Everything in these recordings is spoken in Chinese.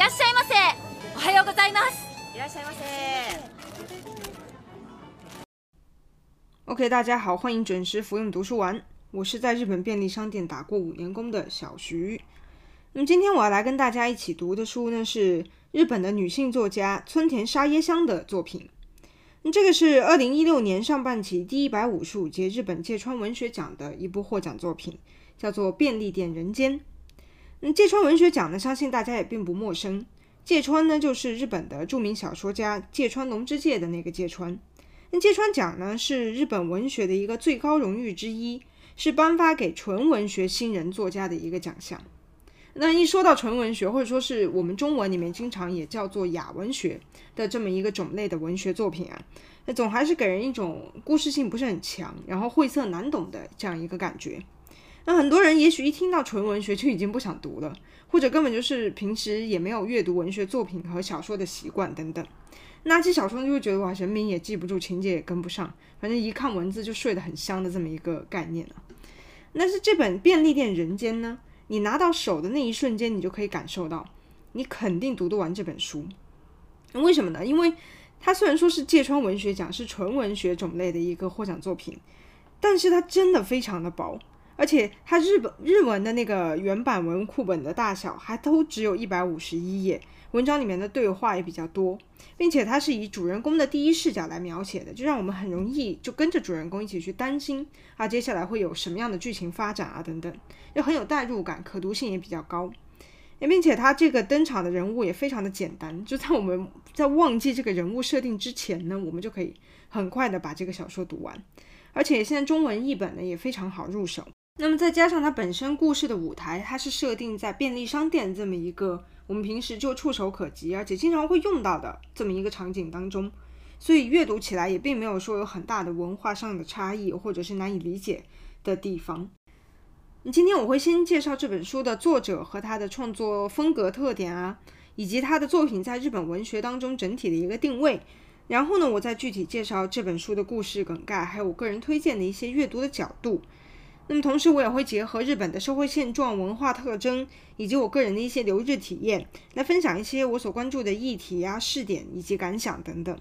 らっしゃいませ。おはようございます。いらっしゃいませ。OK，大家好，欢迎准时服用读书丸。我是在日本便利商店打过五年工的小徐。那么今天我要来跟大家一起读的书呢，是日本的女性作家村田沙耶香的作品。那这个是二零一六年上半期第一百五十五届日本芥川文学奖的一部获奖作品，叫做《便利店人间》。 那芥川文学奖呢，相信大家也并不陌生。芥川呢，就是日本的著名小说家芥川龙之介的那个芥川。那芥川奖呢，是日本文学的一个最高荣誉之一，是颁发给纯文学新人作家的一个奖项。那一说到纯文学，或者说是我们中文里面经常也叫做雅文学的这么一个种类的文学作品啊，那总还是给人一种故事性不是很强，然后晦涩难懂的这样一个感觉。那很多人也许一听到纯文学就已经不想读了，或者根本就是平时也没有阅读文学作品和小说的习惯等等。拿起小说就会觉得哇，人名也记不住，情节也跟不上，反正一看文字就睡得很香的这么一个概念啊。但是这本《便利店人间》呢，你拿到手的那一瞬间，你就可以感受到，你肯定读得完这本书。为什么呢？因为它虽然说是芥川文学奖，是纯文学种类的一个获奖作品，但是它真的非常的薄。而且它日本日文的那个原版文库本的大小还都只有一百五十一页，文章里面的对话也比较多，并且它是以主人公的第一视角来描写的，就让我们很容易就跟着主人公一起去担心啊，接下来会有什么样的剧情发展啊等等，就很有代入感，可读性也比较高。并且它这个登场的人物也非常的简单，就在我们在忘记这个人物设定之前呢，我们就可以很快的把这个小说读完。而且现在中文译本呢也非常好入手。那么再加上它本身故事的舞台，它是设定在便利商店这么一个我们平时就触手可及，而且经常会用到的这么一个场景当中，所以阅读起来也并没有说有很大的文化上的差异，或者是难以理解的地方。今天我会先介绍这本书的作者和他的创作风格特点啊，以及他的作品在日本文学当中整体的一个定位。然后呢，我再具体介绍这本书的故事梗概，还有我个人推荐的一些阅读的角度。那么同时，我也会结合日本的社会现状、文化特征，以及我个人的一些留日体验，来分享一些我所关注的议题啊、视点以及感想等等。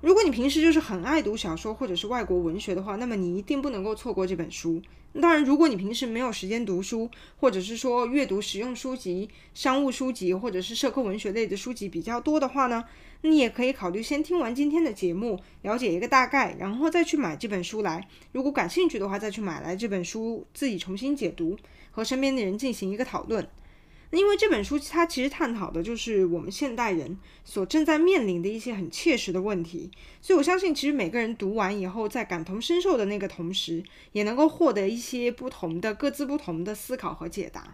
如果你平时就是很爱读小说或者是外国文学的话，那么你一定不能够错过这本书。当然，如果你平时没有时间读书，或者是说阅读实用书籍、商务书籍或者是社科文学类的书籍比较多的话呢，你也可以考虑先听完今天的节目，了解一个大概，然后再去买这本书来。如果感兴趣的话，再去买来这本书自己重新解读，和身边的人进行一个讨论。因为这本书它其实探讨的就是我们现代人所正在面临的一些很切实的问题，所以我相信其实每个人读完以后，在感同身受的那个同时，也能够获得一些不同的、各自不同的思考和解答。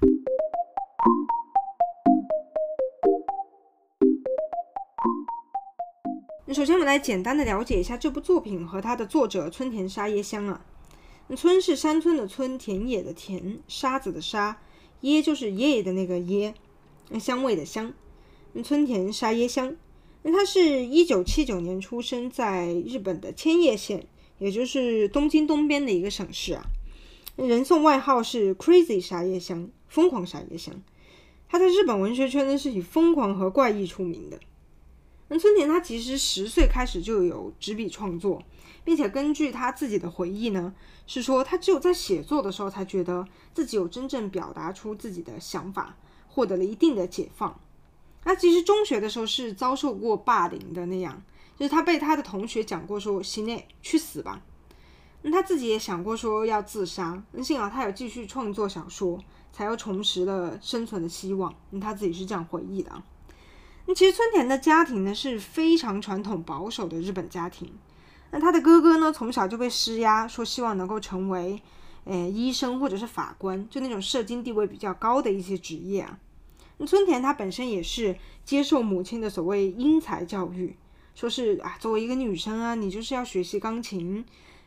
首先我们来简单的了解一下这部作品和它的作者村田沙耶香啊。村是山村的村，田野的田，沙子的沙。耶就是耶的那个耶，那香味的香，村田沙耶香，那他是一九七九年出生在日本的千叶县，也就是东京东边的一个省市啊。人送外号是 Crazy 沙耶香，疯狂沙耶香。他在日本文学圈呢是以疯狂和怪异出名的。那村田他其实十岁开始就有执笔创作。并且根据他自己的回忆呢，是说他只有在写作的时候才觉得自己有真正表达出自己的想法，获得了一定的解放。他其实中学的时候是遭受过霸凌的那样，就是他被他的同学讲过说“西内去死吧”，那他自己也想过说要自杀。那幸好他有继续创作小说，才又重拾了生存的希望。那他自己是这样回忆的啊。其实村田的家庭呢是非常传统保守的日本家庭。那他的哥哥呢，从小就被施压，说希望能够成为，诶，医生或者是法官，就那种社经地位比较高的一些职业啊。那村田他本身也是接受母亲的所谓英才教育，说是啊，作为一个女生啊，你就是要学习钢琴，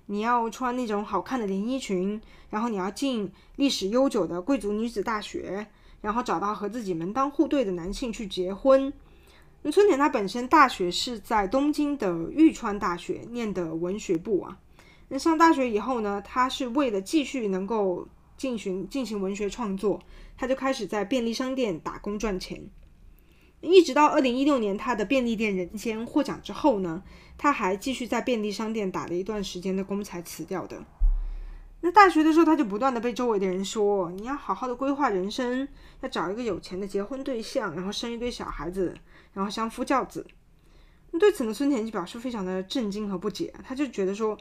你要穿那种好看的连衣裙，然后你要进历史悠久的贵族女子大学，然后找到和自己门当户对的男性去结婚。那村田他本身大学是在东京的玉川大学念的文学部啊。那上大学以后呢，他是为了继续能够进行进行文学创作，他就开始在便利商店打工赚钱。一直到二零一六年他的便利店人间获奖之后呢，他还继续在便利商店打了一段时间的工才辞掉的。那大学的时候，他就不断的被周围的人说：“你要好好的规划人生，要找一个有钱的结婚对象，然后生一堆小孩子，然后相夫教子。”对此呢，孙田就表示非常的震惊和不解。他就觉得说：“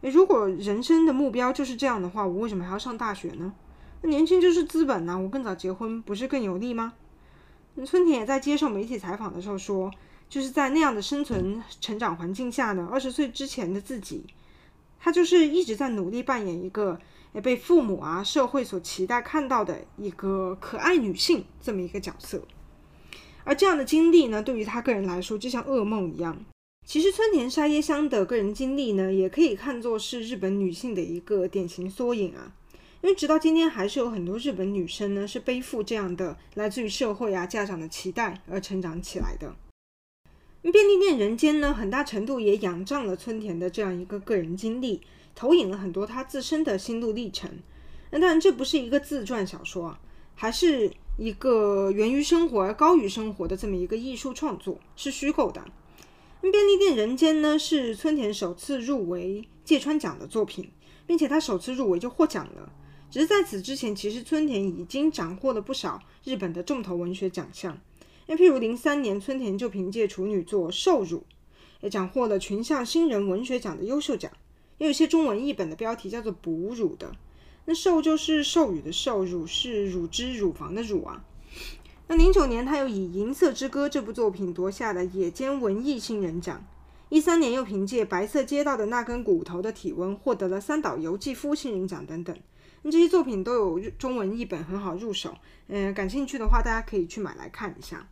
诶，如果人生的目标就是这样的话，我为什么还要上大学呢？那年轻就是资本呐，我更早结婚不是更有利吗？”孙田也在接受媒体采访的时候说：“就是在那样的生存成长环境下呢，二十岁之前的自己。”她就是一直在努力扮演一个诶被父母啊社会所期待看到的一个可爱女性这么一个角色，而这样的经历呢，对于她个人来说就像噩梦一样。其实村田沙耶香的个人经历呢，也可以看作是日本女性的一个典型缩影啊。因为直到今天，还是有很多日本女生呢是背负这样的来自于社会啊家长的期待而成长起来的。便利店人间呢，很大程度也仰仗了村田的这样一个个人经历，投影了很多他自身的心路历程。那当然，这不是一个自传小说啊，还是一个源于生活而高于生活的这么一个艺术创作，是虚构的。便利店人间呢，是村田首次入围芥川奖的作品，并且他首次入围就获奖了。只是在此之前，其实村田已经斩获了不少日本的重头文学奖项。那譬如零三年，村田就凭借处女作《兽乳》也斩获了群像新人文学奖的优秀奖。也有一些中文译本的标题叫做“哺乳”的，那“兽”就是兽语的“兽”，“乳”是乳汁、乳房的“乳”啊。那零九年，他又以《银色之歌》这部作品夺下了野间文艺新人奖。一三年，又凭借《白色街道的那根骨头的体温》获得了三岛由纪夫新人奖等等。那这些作品都有中文译本，很好入手。嗯、呃，感兴趣的话，大家可以去买来看一下。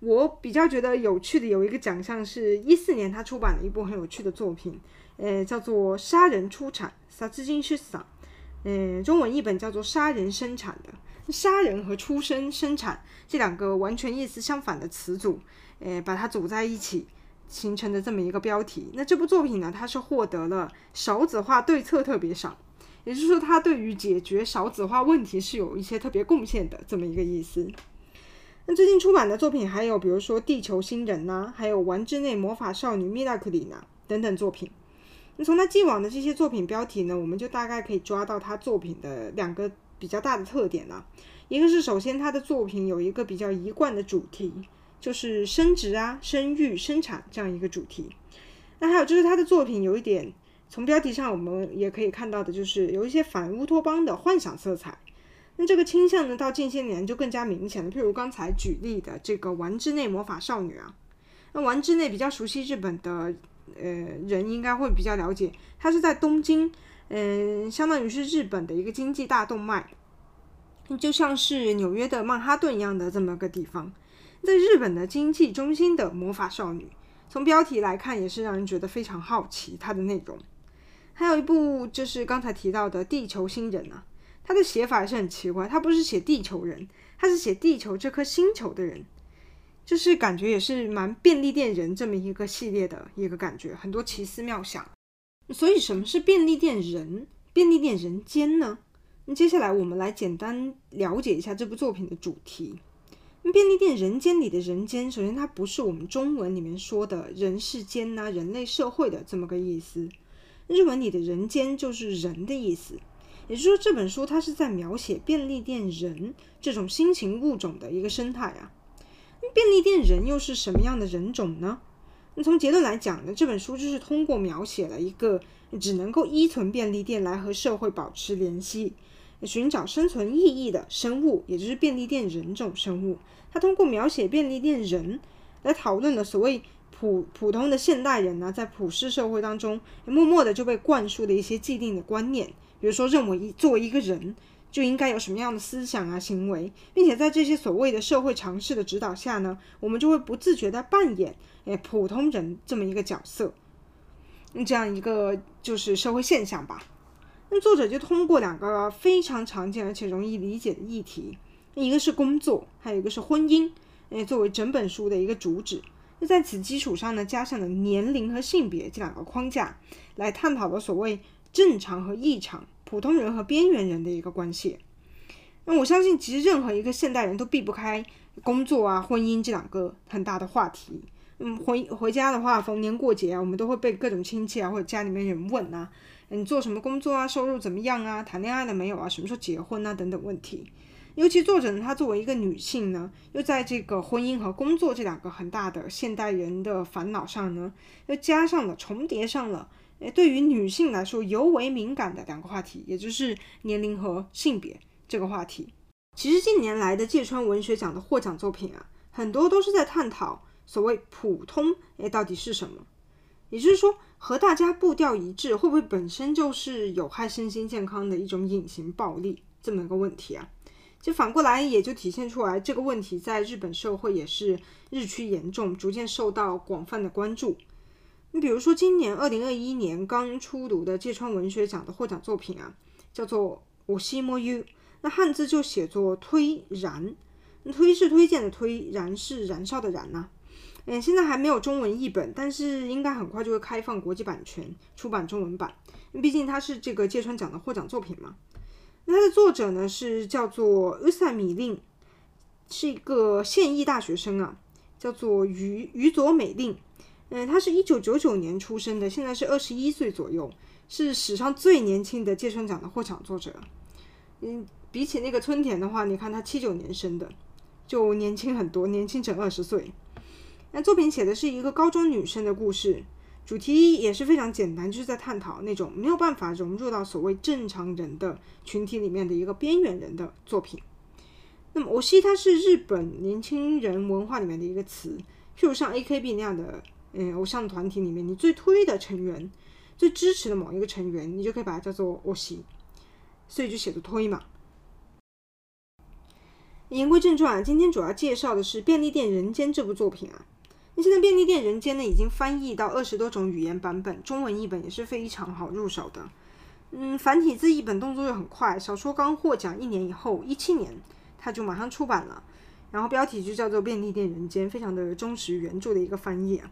我比较觉得有趣的有一个奖项是一四年他出版了一部很有趣的作品，呃，叫做《杀人出产》杀人出产，嗯，中文译本叫做《杀人生产》的。杀人和出生、生产这两个完全意思相反的词组，呃，把它组在一起形成的这么一个标题。那这部作品呢，它是获得了少子化对策特别赏，也就是说，它对于解决少子化问题是有一些特别贡献的这么一个意思。那最近出版的作品还有，比如说《地球新人》呐，还有《丸之内魔法少女米拉克里娜》等等作品。那从他既往的这些作品标题呢，我们就大概可以抓到他作品的两个比较大的特点了。一个是首先他的作品有一个比较一贯的主题，就是生殖啊、生育、生产这样一个主题。那还有就是他的作品有一点，从标题上我们也可以看到的，就是有一些反乌托邦的幻想色彩。那这个倾向呢，到近些年就更加明显了。譬如刚才举例的这个丸之内魔法少女啊，那丸之内比较熟悉日本的呃人应该会比较了解，它是在东京，嗯、相当于是日本的一个经济大动脉，就像是纽约的曼哈顿一样的这么个地方，在日本的经济中心的魔法少女，从标题来看也是让人觉得非常好奇它的内容。还有一部就是刚才提到的《地球新人》啊。他的写法也是很奇怪，他不是写地球人，他是写地球这颗星球的人，就是感觉也是蛮便利店人这么一个系列的一个感觉，很多奇思妙想。所以什么是便利店人？便利店人间呢？那接下来我们来简单了解一下这部作品的主题。便利店人间里的人间，首先它不是我们中文里面说的人世间呐、人类社会的这么个意思。日文里的人间就是人的意思。也就是说，这本书它是在描写便利店人这种新型物种的一个生态啊。便利店人又是什么样的人种呢？那从结论来讲呢，这本书就是通过描写了一个只能够依存便利店来和社会保持联系、寻找生存意义的生物，也就是便利店人种生物。它通过描写便利店人来讨论了所谓普普通的现代人呢，在普世社会当中默默的就被灌输的一些既定的观念。比如说，认为一作为一个人就应该有什么样的思想啊、行为，并且在这些所谓的社会常识的指导下呢，我们就会不自觉地扮演诶普通人这么一个角色，这样一个就是社会现象吧。那作者就通过两个非常常见而且容易理解的议题，一个是工作，还有一个是婚姻，诶作为整本书的一个主旨。那在此基础上呢，加上了年龄和性别这两个框架，来探讨了所谓正常和异常。普通人和边缘人的一个关系。那我相信，其实任何一个现代人都避不开工作啊、婚姻这两个很大的话题。嗯，回回家的话，逢年过节啊，我们都会被各种亲戚啊或者家里面人问啊，你做什么工作啊？收入怎么样啊？谈恋爱了没有啊？什么时候结婚啊？等等问题。尤其作者呢，她作为一个女性呢，又在这个婚姻和工作这两个很大的现代人的烦恼上呢，又加上了重叠上了，诶，对于女性来说尤为敏感的两个话题，也就是年龄和性别这个话题。其实近年来的芥川文学奖的获奖作品啊，很多都是在探讨。所谓普通，诶，到底是什么？也就是说，和大家步调一致，会不会本身就是有害身心健康的一种隐形暴力？这么一个问题啊，就反过来也就体现出来，这个问题在日本社会也是日趋严重，逐渐受到广泛的关注。你比如说，今年二零二一年刚出炉的芥川文学奖的获奖作品啊，叫做《推し模様》，那汉字就写作推燃，推是推荐的推，燃是燃烧的燃呐、啊。嗯，现在还没有中文译本，但是应该很快就会开放国际版权出版中文版。毕竟它是这个芥川奖的获奖作品嘛。那它的作者呢是叫做宇佐美令，是一个现役大学生啊，叫做宇宇佐美令。嗯，他是一九九九年出生的，现在是二十一岁左右，是史上最年轻的芥川奖的获奖作者。嗯，比起那个村田的话，你看他七九年生的，就年轻很多，年轻整二十岁。那作品写的是一个高中女生的故事，主题也是非常简单，就是在探讨那种没有办法融入到所谓正常人的群体里面的一个边缘人的作品。那么，我希它是日本年轻人文化里面的一个词，譬如像 AKB 那样的嗯偶像团体里面，你最推的成员、最支持的某一个成员，你就可以把它叫做我希，所以就写作推嘛。言归正传，今天主要介绍的是《便利店人间》这部作品啊。那现在《便利店人间》呢，已经翻译到二十多种语言版本，中文译本也是非常好入手的。嗯，繁体字译本动作又很快，小说刚获奖一年以后，一七年它就马上出版了，然后标题就叫做《便利店人间》，非常的忠实原著的一个翻译。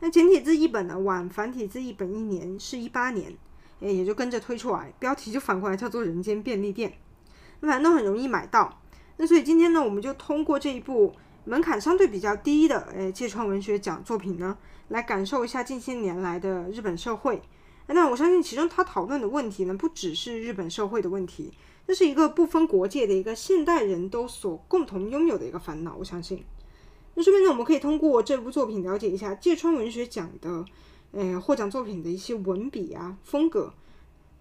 那简体字译本呢，晚繁体字译本一年，是一八年，诶，也就跟着推出来，标题就反过来叫做《人间便利店》，那反正都很容易买到。那所以今天呢，我们就通过这一部。门槛相对比较低的，诶，芥川文学奖作品呢，来感受一下近些年来的日本社会。那我相信其中他讨论的问题呢，不只是日本社会的问题，这是一个不分国界的一个现代人都所共同拥有的一个烦恼。我相信，那顺便呢，我们可以通过这部作品了解一下芥川文学奖的，诶，获奖作品的一些文笔啊风格。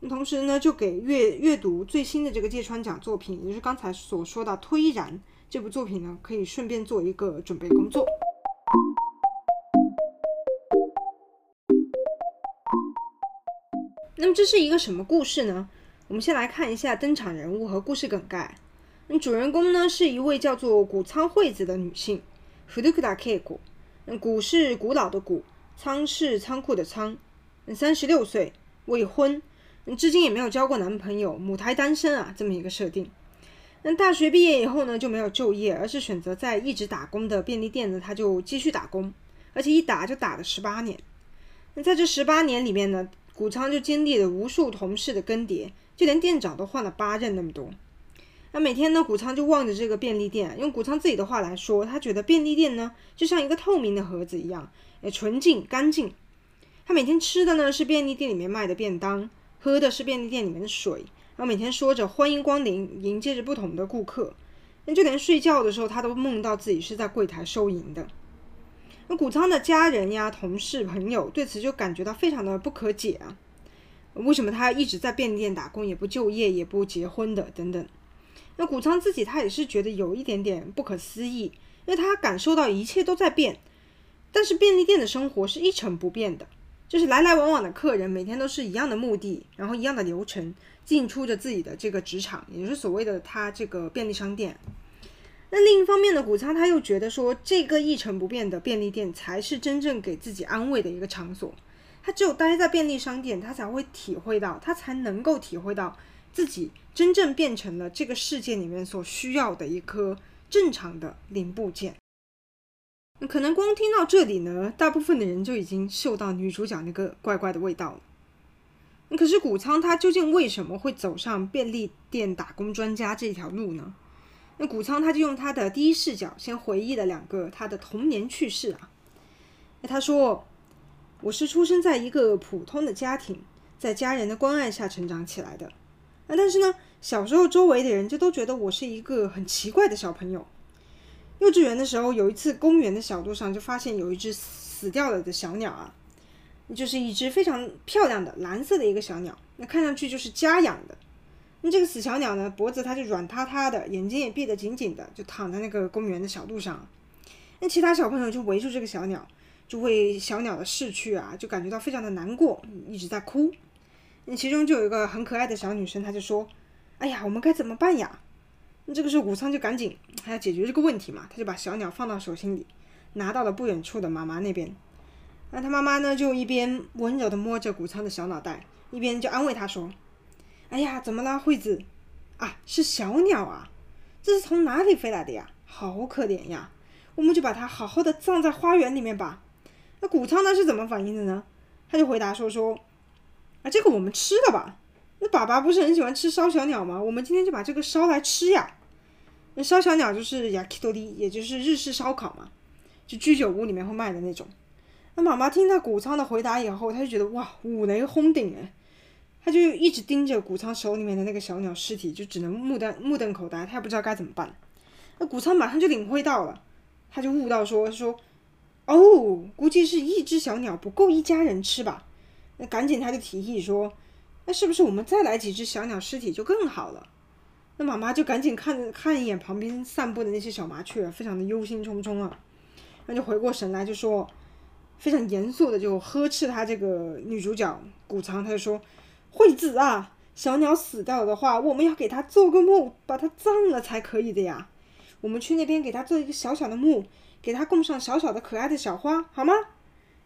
同时呢，就给阅阅读最新的这个芥川奖作品，也就是刚才所说的《推然》。这部作品呢，可以顺便做一个准备工作。那么这是一个什么故事呢？我们先来看一下登场人物和故事梗概。那主人公呢，是一位叫做谷仓惠子的女性，古田恵子。那谷是古老的谷，仓是仓库的仓。三十六岁，未婚，至今也没有交过男朋友，母胎单身啊，这么一个设定。那大学毕业以后呢，就没有就业，而是选择在一直打工的便利店呢，他就继续打工，而且一打就打了十八年。那在这十八年里面呢，谷仓就经历了无数同事的更迭，就连店长都换了八任那么多。那每天呢，谷仓就望着这个便利店，用谷仓自己的话来说，他觉得便利店呢就像一个透明的盒子一样，诶，纯净干净。他每天吃的呢是便利店里面卖的便当，喝的是便利店里面的水。然后每天说着欢迎光临，迎接着不同的顾客，那就连睡觉的时候，他都梦到自己是在柜台收银的。那谷仓的家人呀、同事、朋友对此就感觉到非常的不可解啊，为什么他一直在便利店打工，也不就业，也不结婚的等等。那谷仓自己他也是觉得有一点点不可思议，因为他感受到一切都在变，但是便利店的生活是一成不变的。就是来来往往的客人，每天都是一样的目的，然后一样的流程，进出着自己的这个职场，也就是所谓的他这个便利商店。那另一方面呢谷仓他又觉得说，这个一成不变的便利店才是真正给自己安慰的一个场所。他只有待在便利商店，他才会体会到，他才能够体会到自己真正变成了这个世界里面所需要的一颗正常的零部件。可能光听到这里呢，大部分的人就已经嗅到女主角那个怪怪的味道了。可是谷仓他究竟为什么会走上便利店打工专家这条路呢？那谷仓他就用他的第一视角先回忆了两个他的童年趣事啊。那他说：“我是出生在一个普通的家庭，在家人的关爱下成长起来的。那但是呢，小时候周围的人就都觉得我是一个很奇怪的小朋友。幼稚园的时候，有一次公园的小路上就发现有一只死掉了的小鸟啊。”就是一只非常漂亮的蓝色的一个小鸟，那看上去就是家养的。那这个死小鸟呢，脖子它就软塌塌的，眼睛也闭得紧紧的，就躺在那个公园的小路上。那其他小朋友就围住这个小鸟，就为小鸟的逝去啊，就感觉到非常的难过，一直在哭。那其中就有一个很可爱的小女生，她就说：“哎呀，我们该怎么办呀？”那这个时候谷仓就赶紧还要解决这个问题嘛，他就把小鸟放到手心里，拿到了不远处的妈妈那边。那他妈妈呢，就一边温柔地摸着谷仓的小脑袋，一边就安慰他说：“哎呀，怎么了，惠子？啊，是小鸟啊，这是从哪里飞来的呀？好可怜呀！我们就把它好好的葬在花园里面吧。”那谷仓呢是怎么反应的呢？他就回答说：“说，啊，这个我们吃了吧？那爸爸不是很喜欢吃烧小鸟吗？我们今天就把这个烧来吃呀。那烧小鸟就是 yakitori，也就是日式烧烤嘛，就居酒屋里面会卖的那种。”那妈妈听到谷仓的回答以后，她就觉得哇，五雷轰顶哎！她就一直盯着谷仓手里面的那个小鸟尸体，就只能目瞪目瞪口呆，她也不知道该怎么办。那谷仓马上就领会到了，他就悟到说说，哦，估计是一只小鸟不够一家人吃吧？那赶紧他就提议说，那是不是我们再来几只小鸟尸体就更好了？那妈妈就赶紧看看一眼旁边散步的那些小麻雀，非常的忧心忡忡啊，那就回过神来就说。非常严肃的就呵斥他这个女主角谷仓，他就说：“惠子啊，小鸟死掉了的话，我们要给它做个墓，把它葬了才可以的呀。我们去那边给它做一个小小的墓，给它供上小小的可爱的小花，好吗？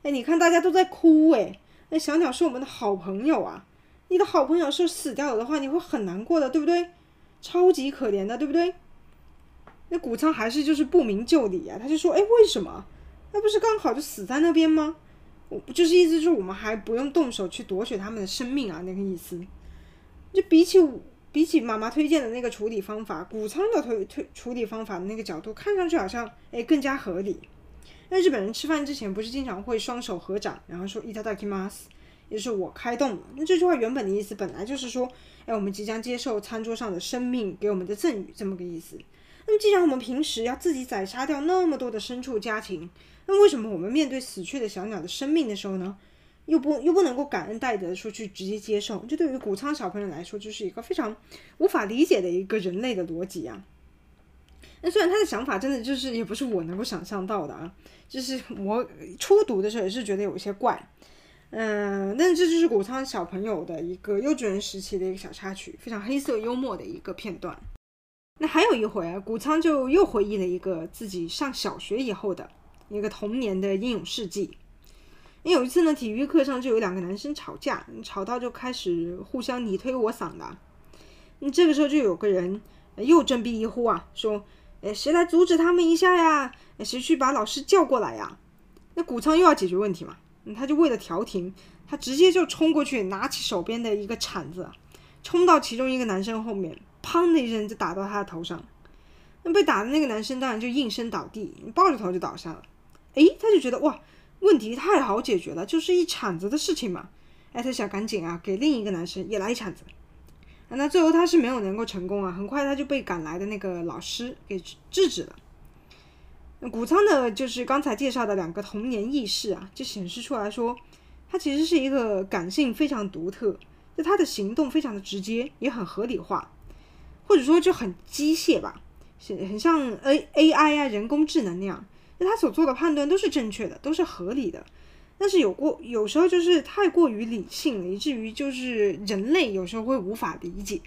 哎，你看大家都在哭哎，那小鸟是我们的好朋友啊，你的好朋友是死掉了的话，你会很难过的，对不对？超级可怜的，对不对？那谷仓还是就是不明就里啊，他就说：哎，为什么？”那不是刚好就死在那边吗？我就是意思就是我们还不用动手去夺取他们的生命啊，那个意思。就比起比起妈妈推荐的那个处理方法，谷仓的推推处理方法的那个角度，看上去好像诶更加合理。那日本人吃饭之前不是经常会双手合掌，然后说いただきます，也就是我开动了。那这句话原本的意思本来就是说，哎，我们即将接受餐桌上的生命给我们的赠予，这么个意思。那么既然我们平时要自己宰杀掉那么多的牲畜家禽，那为什么我们面对死去的小鸟的生命的时候呢，又不又不能够感恩戴德说去直接接受？这对于谷仓小朋友来说，就是一个非常无法理解的一个人类的逻辑啊。 那虽然他的想法真的就是也不是我能够想象到的啊，就是我初读的时候也是觉得有一些怪，嗯，但这就是谷仓小朋友的一个幼稚园时期的一个小插曲，非常黑色幽默的一个片段。那还有一回啊，谷仓就又回忆了一个自己上小学以后的。一个童年的英勇事迹。有一次呢，体育课上就有两个男生吵架，吵到就开始互相你推我搡的。那这个时候就有个人又振臂一呼啊，说：“诶，谁来阻止他们一下呀？谁去把老师叫过来呀？”那谷仓又要解决问题嘛，他就为了调停，他直接就冲过去，拿起手边的一个铲子，冲到其中一个男生后面，砰的一声就打到他的头上。那被打的那个男生当然就应声倒地，抱着头就倒下了。诶，他就觉得哇，问题太好解决了，就是一铲子的事情嘛。哎，他想赶紧啊，给另一个男生也来一铲子。那最后他是没有能够成功啊，很快他就被赶来的那个老师给制止了。谷仓的就是刚才介绍的两个童年轶事啊，就显示出来说，他其实是一个感性非常独特，就他的行动非常的直接，也很合理化，或者说就很机械吧，很像 A A I 啊，人工智能那样。那他所做的判断都是正确的，都是合理的，但是有过有时候就是太过于理性了，以至于就是人类有时候会无法理解。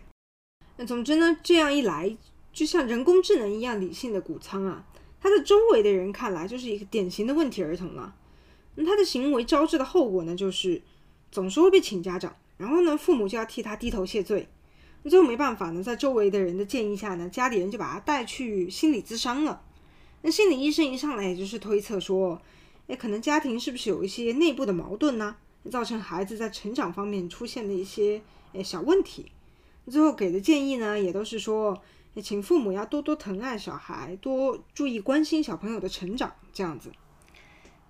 那总之呢，这样一来，就像人工智能一样理性的谷仓啊，他的周围的人看来就是一个典型的问题儿童了。那他的行为招致的后果呢，就是总是会被请家长，然后呢，父母就要替他低头谢罪。那最后没办法呢，在周围的人的建议下呢，家里人就把他带去心理咨商了。那心理医生一上来也就是推测说，诶，可能家庭是不是有一些内部的矛盾呢？造成孩子在成长方面出现的一些诶小问题。最后给的建议呢，也都是说，请父母要多多疼爱小孩，多注意关心小朋友的成长，这样子。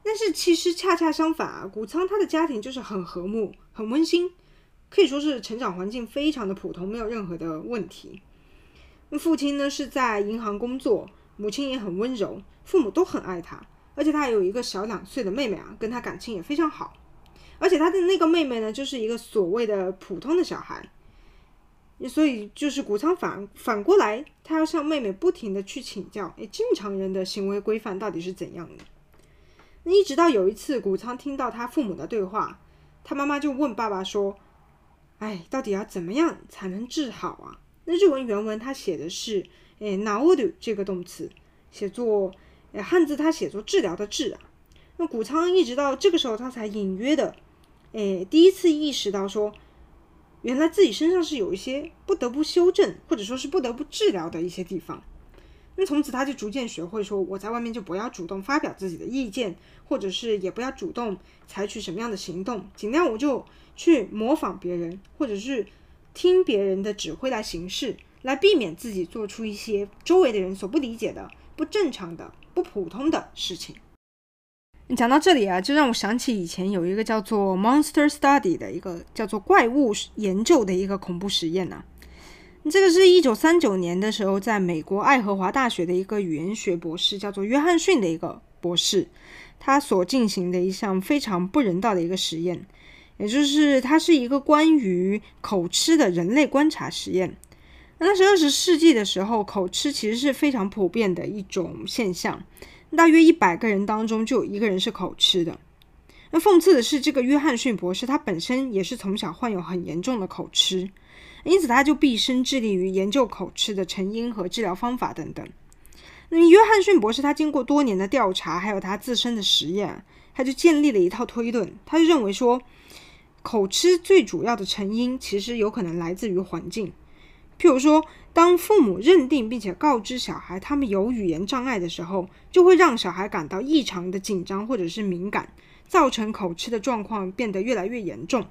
但是其实恰恰相反啊，谷仓他的家庭就是很和睦、很温馨，可以说是成长环境非常的普通，没有任何的问题。父亲呢是在银行工作，母亲也很温柔，父母都很爱他，而且他还有一个小两岁的妹妹啊，跟他感情也非常好。而且他的那个妹妹呢，就是一个所谓的普通的小孩，所以就是谷仓反反过来，他要向妹妹不停的去请教，哎，正常人的行为规范到底是怎样的？那一直到有一次，谷仓听到他父母的对话，他妈妈就问爸爸说：“哎，到底要怎么样才能治好啊？”那日文原文他写的是“诶，治る”这个动词，写作汉字它写作“治疗”的“治”啊。那谷仓一直到这个时候，他才隐约的诶第一次意识到说，原来自己身上是有一些不得不修正，或者说是不得不治疗的一些地方。那从此他就逐渐学会说，我在外面就不要主动发表自己的意见，或者是也不要主动采取什么样的行动，尽量我就去模仿别人，或者是听别人的指挥来行事，来避免自己做出一些周围的人所不理解的、不正常的、不普通的事情。讲到这里啊，就让我想起以前有一个叫做 Monster Study 的一个叫做怪物研究的一个恐怖实验呐、啊。这个是一九三九年的时候，在美国爱荷华大学的一个语言学博士，叫做约翰逊的一个博士，他所进行的一项非常不人道的一个实验，也就是它是一个关于口吃的人类观察实验。那是二十世纪的时候，口吃其实是非常普遍的一种现象，大约一百个人当中就有一个人是口吃的。那讽刺的是，这个约翰逊博士他本身也是从小患有很严重的口吃。因此，他就毕生致力于研究口吃的成因和治疗方法等等。那么，约翰逊博士他经过多年的调查，还有他自身的实验，他就建立了一套推论。他就认为说，口吃最主要的成因其实有可能来自于环境。譬如说，当父母认定并且告知小孩他们有语言障碍的时候，就会让小孩感到异常的紧张或者是敏感，造成口吃的状况变得越来越严重。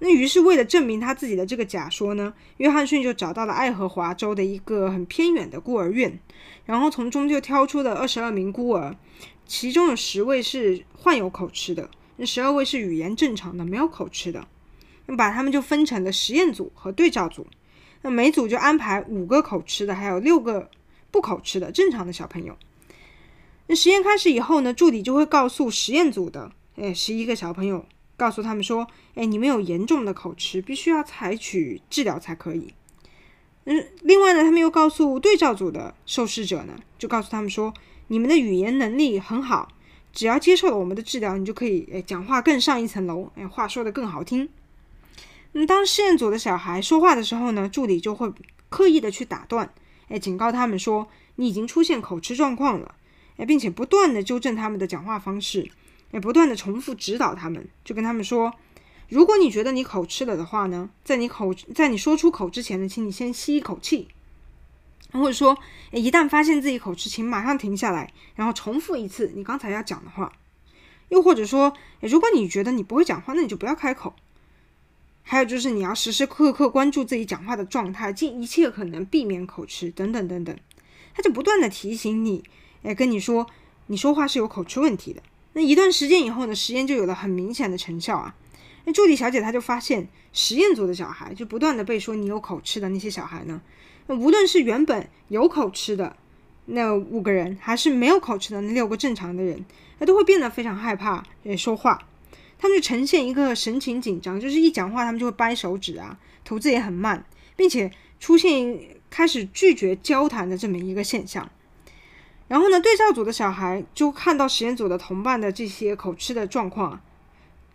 那于是，为了证明他自己的这个假说呢，约翰逊就找到了爱荷华州的一个很偏远的孤儿院，然后从中就挑出了二十二名孤儿，其中有十位是患有口吃的，那十二位是语言正常的，没有口吃的。那把他们就分成了实验组和对照组，那每组就安排五个口吃的，还有六个不口吃的正常的小朋友。那实验开始以后呢，助理就会告诉实验组的，哎，十一个小朋友。告诉他们说：“哎，你们有严重的口吃，必须要采取治疗才可以。”嗯，另外呢，他们又告诉对照组的受试者呢，就告诉他们说：“你们的语言能力很好，只要接受了我们的治疗，你就可以哎讲话更上一层楼，哎话说的更好听。”嗯，当实验组的小孩说话的时候呢，助理就会刻意的去打断，哎，警告他们说：“你已经出现口吃状况了。”哎，并且不断的纠正他们的讲话方式。也不断的重复指导他们，就跟他们说：如果你觉得你口吃了的话呢，在你口在你说出口之前呢，请你先吸一口气，或者说，一旦发现自己口吃，请马上停下来，然后重复一次你刚才要讲的话。又或者说，如果你觉得你不会讲话，那你就不要开口。还有就是你要时时刻刻关注自己讲话的状态，尽一切可能避免口吃，等等等等。他就不断的提醒你，哎，跟你说，你说话是有口吃问题的。那一段时间以后呢，实验就有了很明显的成效啊。那助理小姐她就发现，实验组的小孩就不断的被说你有口吃的那些小孩呢，那无论是原本有口吃的那五个人，还是没有口吃的那六个正常的人，那都会变得非常害怕诶说话。他们就呈现一个神情紧张，就是一讲话他们就会掰手指啊，吐字也很慢，并且出现开始拒绝交谈的这么一个现象。然后呢，对照组的小孩就看到实验组的同伴的这些口吃的状况，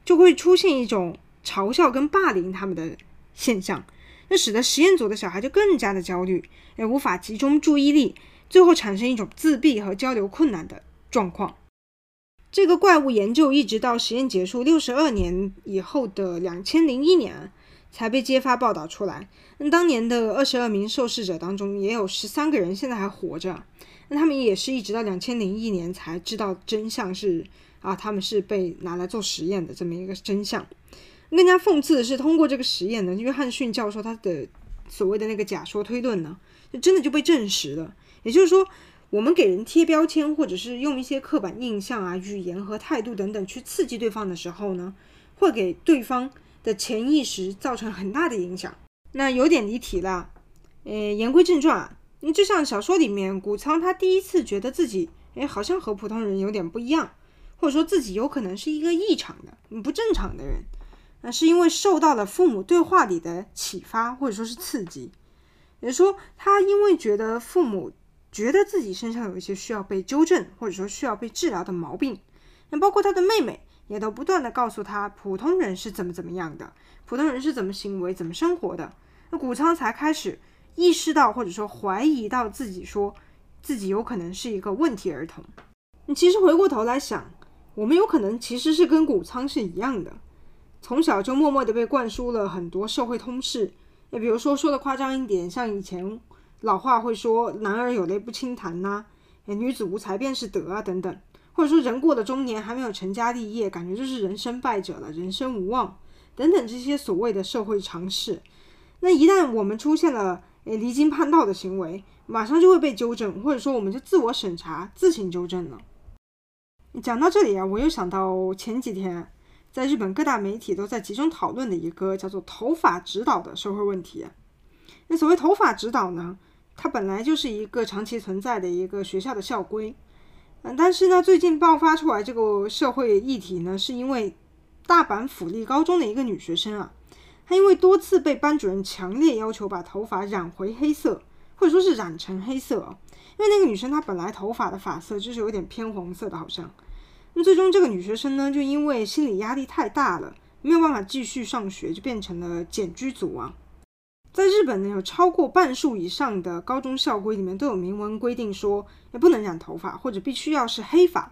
就会出现一种嘲笑跟霸凌他们的现象，那使得实验组的小孩就更加的焦虑，也无法集中注意力，最后产生一种自闭和交流困难的状况。这个怪物研究一直到实验结束六十二年以后的两千零一年才被揭发报道出来。那当年的二十二名受试者当中，也有十三个人现在还活着。那他们也是一直到两千零一年才知道真相是啊，他们是被拿来做实验的这么一个真相。更加讽刺的是，通过这个实验呢，约翰逊教授他的所谓的那个假说推论呢，就真的就被证实了。也就是说，我们给人贴标签，或者是用一些刻板印象啊、语言和态度等等去刺激对方的时候呢，会给对方的潜意识造成很大的影响。那有点离题了。诶，言归正传，那就像小说里面谷仓他第一次觉得自己诶好像和普通人有点不一样，或者说自己有可能是一个异常的、不正常的人，那是因为受到了父母对话里的启发或者说是刺激。也就是说，他因为觉得父母。觉得自己身上有一些需要被纠正或者说需要被治疗的毛病，那包括他的妹妹也都不断地告诉他，普通人是怎么怎么样的，普通人是怎么行为、怎么生活的。那谷仓才开始意识到或者说怀疑到自己，说自己有可能是一个问题儿童。你其实回过头来想，我们有可能其实是跟谷仓是一样的，从小就默默地被灌输了很多社会通识，也比如说说的夸张一点，像以前。老话会说“男儿有泪不轻弹”呐，女子无才便是德啊等等，或者说人过了中年还没有成家立业，感觉就是人生败者了，人生无望等等这些所谓的社会常识。那一旦我们出现了诶离经叛道的行为，马上就会被纠正，或者说我们就自我审查、自行纠正了。讲到这里啊，我又想到前几天在日本各大媒体都在集中讨论的一个叫做“头发指导”的社会问题。那所谓“头发指导”呢？它本来就是一个长期存在的一个学校的校规，嗯，但是呢，最近爆发出来这个社会议题呢，是因为大阪府立高中的一个女学生啊，她因为多次被班主任强烈要求把头发染回黑色，或者说是染成黑色啊，因为那个女生她本来头发的发色就是有点偏黄色的，好像，那最终这个女学生呢，就因为心理压力太大了，没有办法继续上学，就变成了茧居族啊。在日本呢，有超过半数以上的高中校规里面都有明文规定说，也不能染头发，或者必须要是黑发。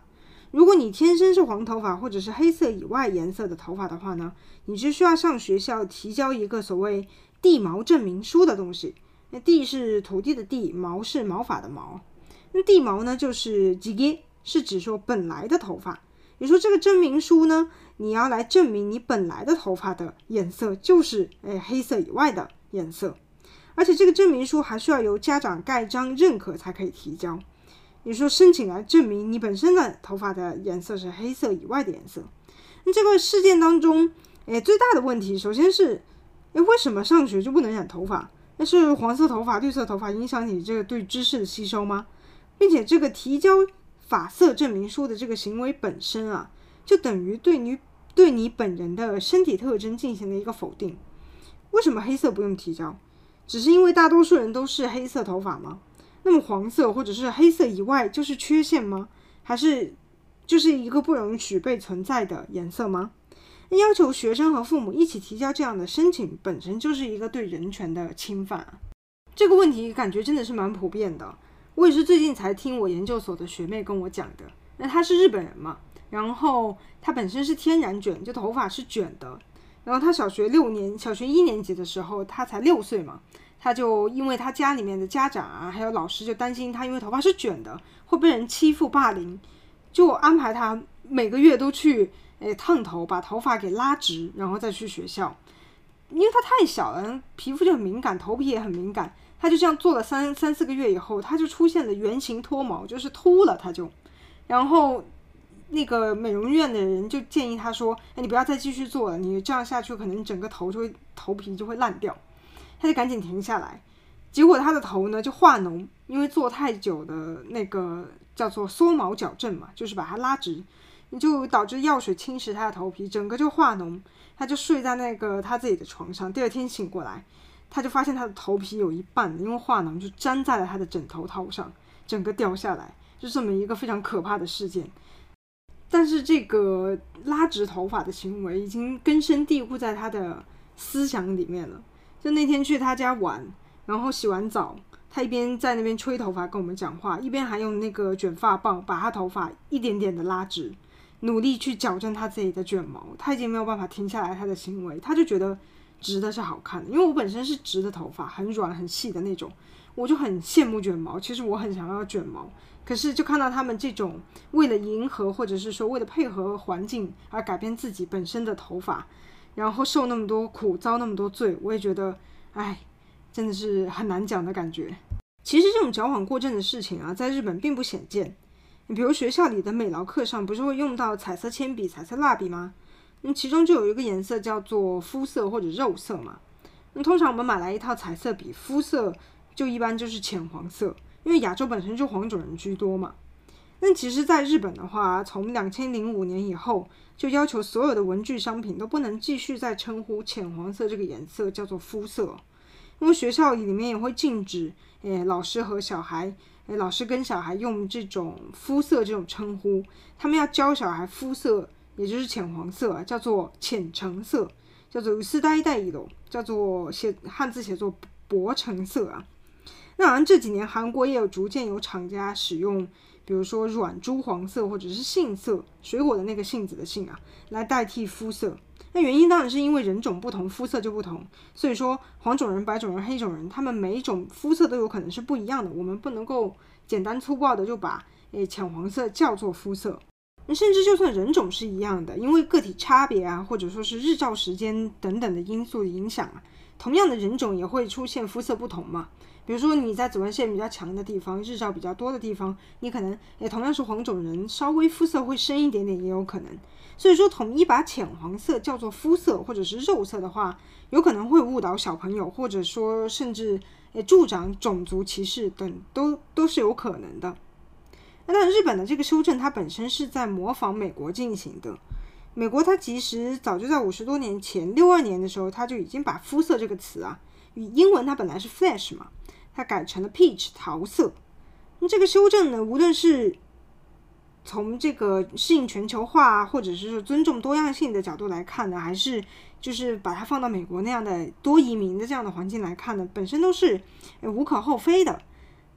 如果你天生是黄头发或者是黑色以外颜色的头发的话呢，你就需要向学校提交一个所谓地毛证明书的东西。那地是土地的地，毛是毛发的毛。那地毛呢，就是地毛，是指说本来的头发。你说这个证明书呢，你要来证明你本来的头发的颜色就是诶黑色以外的。颜色，而且这个证明书还需要由家长盖章认可才可以提交。你说，申请来证明你本身的头发的颜色是黑色以外的颜色。那这个事件当中，哎，最大的问题首先是，哎，为什么上学就不能染头发？那是黄色头发、绿色头发影响你这个对知识的吸收吗？并且这个提交发色证明书的这个行为本身啊，就等于对你对你本人的身体特征进行了一个否定。为什么黑色不用提交？只是因为大多数人都是黑色头发吗？那么黄色或者是黑色以外就是缺陷吗？还是就是一个不允许被存在的颜色吗？要求学生和父母一起提交这样的申请，本身就是一个对人权的侵犯。这个问题感觉真的是蛮普遍的。我也是最近才听我研究所的学妹跟我讲的。那她是日本人嘛，然后她本身是天然卷，就头发是卷的。然后他小学六年，小学一年级的时候，他才六岁嘛，他就因为他家里面的家长啊，还有老师就担心他，因为头发是卷的，会被人欺负霸凌，就安排他每个月都去诶烫头，把头发给拉直，然后再去学校。因为他太小了，皮肤就很敏感，头皮也很敏感，他就这样做了三三四个月以后，他就出现了圆形脱毛，就是秃了，他就，然后。那个美容院的人就建议他说：“哎，你不要再继续做了，你这样下去可能整个头就会头皮就会烂掉。”他就赶紧停下来。结果他的头呢就化脓，因为做太久的那个叫做缩毛矫正嘛，就是把它拉直，就导致药水侵蚀他的头皮，整个就化脓。他就睡在那个他自己的床上，第二天醒过来，他就发现他的头皮有一半因为化脓就粘在了他的枕头套上，整个掉下来，就这么一个非常可怕的事件。但是这个拉直头发的行为已经根深蒂固在他的思想里面了。就那天去他家玩，然后洗完澡，他一边在那边吹头发跟我们讲话，一边还用那个卷发棒把他头发一点点的拉直，努力去矫正他自己的卷毛。他已经没有办法停下来他的行为，他就觉得直的是好看的。因为我本身是直的头发，很软很细的那种，我就很羡慕卷毛。其实我很想要卷毛，可是就看到他们这种为了迎合，或者是说为了配合环境而改变自己本身的头发，然后受那么多苦，遭那么多罪，我也觉得，哎，真的是很难讲的感觉。其实这种矫枉过正的事情啊，在日本并不鲜见。你比如学校里的美劳课上，不是会用到彩色铅笔、彩色蜡笔吗？那其中就有一个颜色叫做肤色或者肉色嘛。那通常我们买来一套彩色笔，肤色就一般就是浅黄色，因为亚洲本身就黄种人居多嘛。那其实，在日本的话，从两千零五年以后，就要求所有的文具商品都不能继续再称呼浅黄色这个颜色叫做肤色，因为学校里面也会禁止，诶，老师和小孩，诶，老师跟小孩用这种肤色这种称呼，他们要教小孩肤色。也就是浅黄色，叫做浅橙色，叫做丝呆带一叫做写汉字写作薄橙色啊。那好像这几年韩国也有逐渐有厂家使用，比如说软朱黄色或者是杏色，水果的那个杏子的杏啊，来代替肤色。那原因当然是因为人种不同，肤色就不同。所以说黄种人、白种人、黑种人，他们每一种肤色都有可能是不一样的。我们不能够简单粗暴的就把诶浅黄色叫做肤色。那甚至就算人种是一样的，因为个体差别啊，或者说是日照时间等等的因素的影响啊，同样的人种也会出现肤色不同嘛。比如说你在紫外线比较强的地方，日照比较多的地方，你可能也同样是黄种人，稍微肤色会深一点点也有可能。所以说，统一把浅黄色叫做肤色或者是肉色的话，有可能会误导小朋友，或者说甚至诶助长种族歧视等，都都是有可能的。那日本的这个修正，它本身是在模仿美国进行的。美国它其实早就在五十多年前，六二年的时候，它就已经把肤色这个词啊，英文它本来是 flesh 嘛，它改成了 peach 桃色。那这个修正呢，无论是从这个适应全球化，或者是说尊重多样性的角度来看呢，还是就是把它放到美国那样的多移民的这样的环境来看呢，本身都是无可厚非的。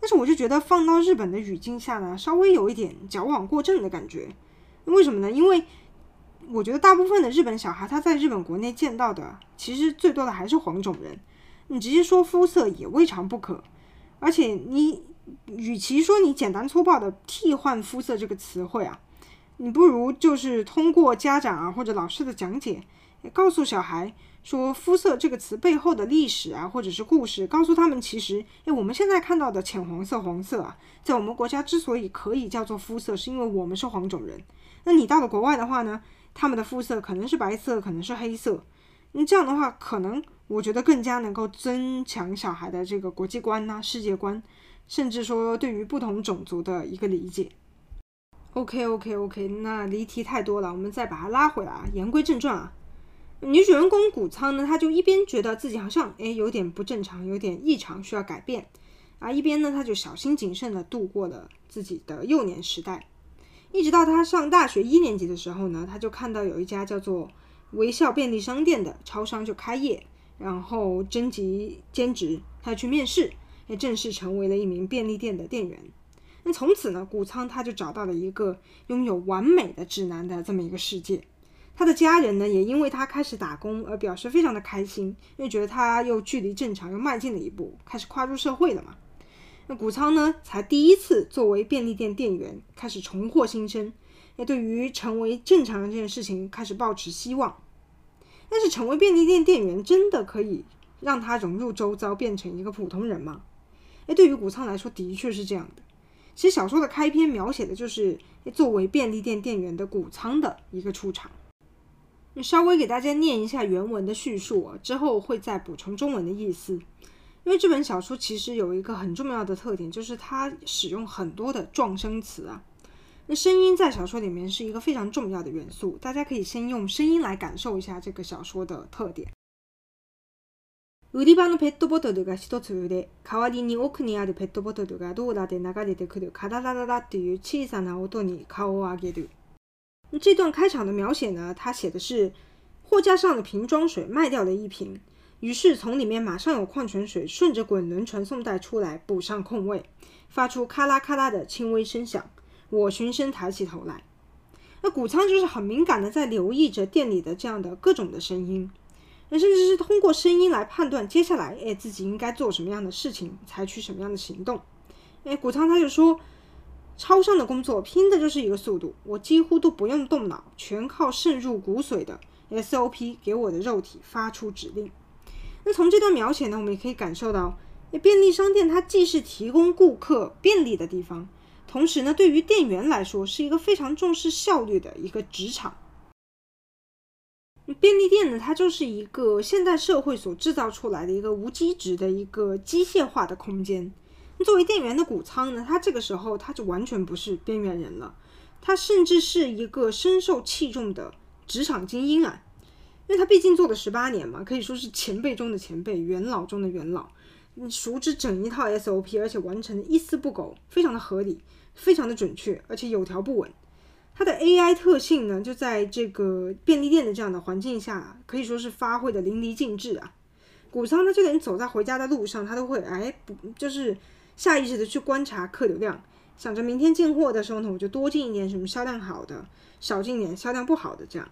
但是我就觉得放到日本的语境下呢，稍微有一点矫枉过正的感觉。为什么呢？因为我觉得大部分的日本小孩他在日本国内见到的，其实最多的还是黄种人。你直接说肤色也未尝不可。而且你与其说你简单粗暴的替换肤色这个词汇啊，你不如就是通过家长啊或者老师的讲解，告诉小孩。说肤色这个词背后的历史啊，或者是故事，告诉他们其实，诶，我们现在看到的浅黄色、黄色啊，在我们国家之所以可以叫做肤色，是因为我们是黄种人。那你到了国外的话呢，他们的肤色可能是白色，可能是黑色。那这样的话，可能我觉得更加能够增强小孩的这个国际观呐、世界观，甚至说对于不同种族的一个理解。OK OK OK，那离题太多了，我们再把它拉回来啊，言归正传啊。女主人公谷仓呢，她就一边觉得自己好像诶有点不正常，有点异常，需要改变啊，一边呢，她就小心谨慎地度过了自己的幼年时代，一直到她上大学一年级的时候呢，她就看到有一家叫做微笑便利商店的超商就开业，然后征集兼职，他去面试，也正式成为了一名便利店的店员。那从此呢，谷仓他就找到了一个拥有完美的指南的这么一个世界。他的家人呢，也因为他开始打工而表示非常的开心，因为觉得他又距离正常又迈进了一步，开始跨入社会了嘛。那谷仓呢，才第一次作为便利店店员开始重获新生，也对于成为正常人这件事情开始抱持希望。但是成为便利店店员真的可以让他融入周遭，变成一个普通人吗？哎，对于谷仓来说，的确是这样的。其实小说的开篇描写的就是作为便利店店员的谷仓的一个出场。稍微给大家念一下原文的叙述，之后会再补充中文的意思。因为这本小说其实有一个很重要的特点，就是它使用很多的状声词啊。那声音在小说里面是一个非常重要的元素，大家可以先用声音来感受一下这个小说的特点。売り场のペットボトルが一つ売れ、代わりに奥にあるペットボトルが道路で流れてくるカララララっていう小さな音に颜を上げる。这段开场的描写呢，他写的是货架上的瓶装水卖掉了一瓶，于是从里面马上有矿泉水顺着滚轮传送带出来补上空位，发出咔啦咔啦的轻微声响。 我循声抬起头来，那谷仓就是很敏感的在留意着店里的这样的各种的声音。那甚至是通过声音来判断接下来，哎，自己应该做什么样的事情，采取什么样的行动。哎，谷仓他就说，超商的工作拼的就是一个速度，我几乎都不用动脑，全靠渗入骨髓的 SOP 给我的肉体发出指令。那从这段描写呢，我们也可以感受到，便利商店它既是提供顾客便利的地方，同时呢，对于店员来说是一个非常重视效率的一个职场。便利店呢，它就是一个现代社会所制造出来的一个无机质的一个机械化的空间。作为店员的谷仓呢，他这个时候他就完全不是边缘人了，他甚至是一个深受器重的职场精英啊。因为他毕竟做了十八年嘛，可以说是前辈中的前辈，元老中的元老。熟知整一套 SOP，而且完成的一丝不苟，非常的合理，非常的准确，而且有条不紊。它的 AI 特性呢，就在这个便利店的这样的环境下，可以说是发挥的淋漓尽致啊。谷仓呢，就连走在回家的路上，他都会哎，不就是下意识的去观察客流量，想着明天进货的时候呢，我就多进一点什么销量好的，少进点销量不好的这样。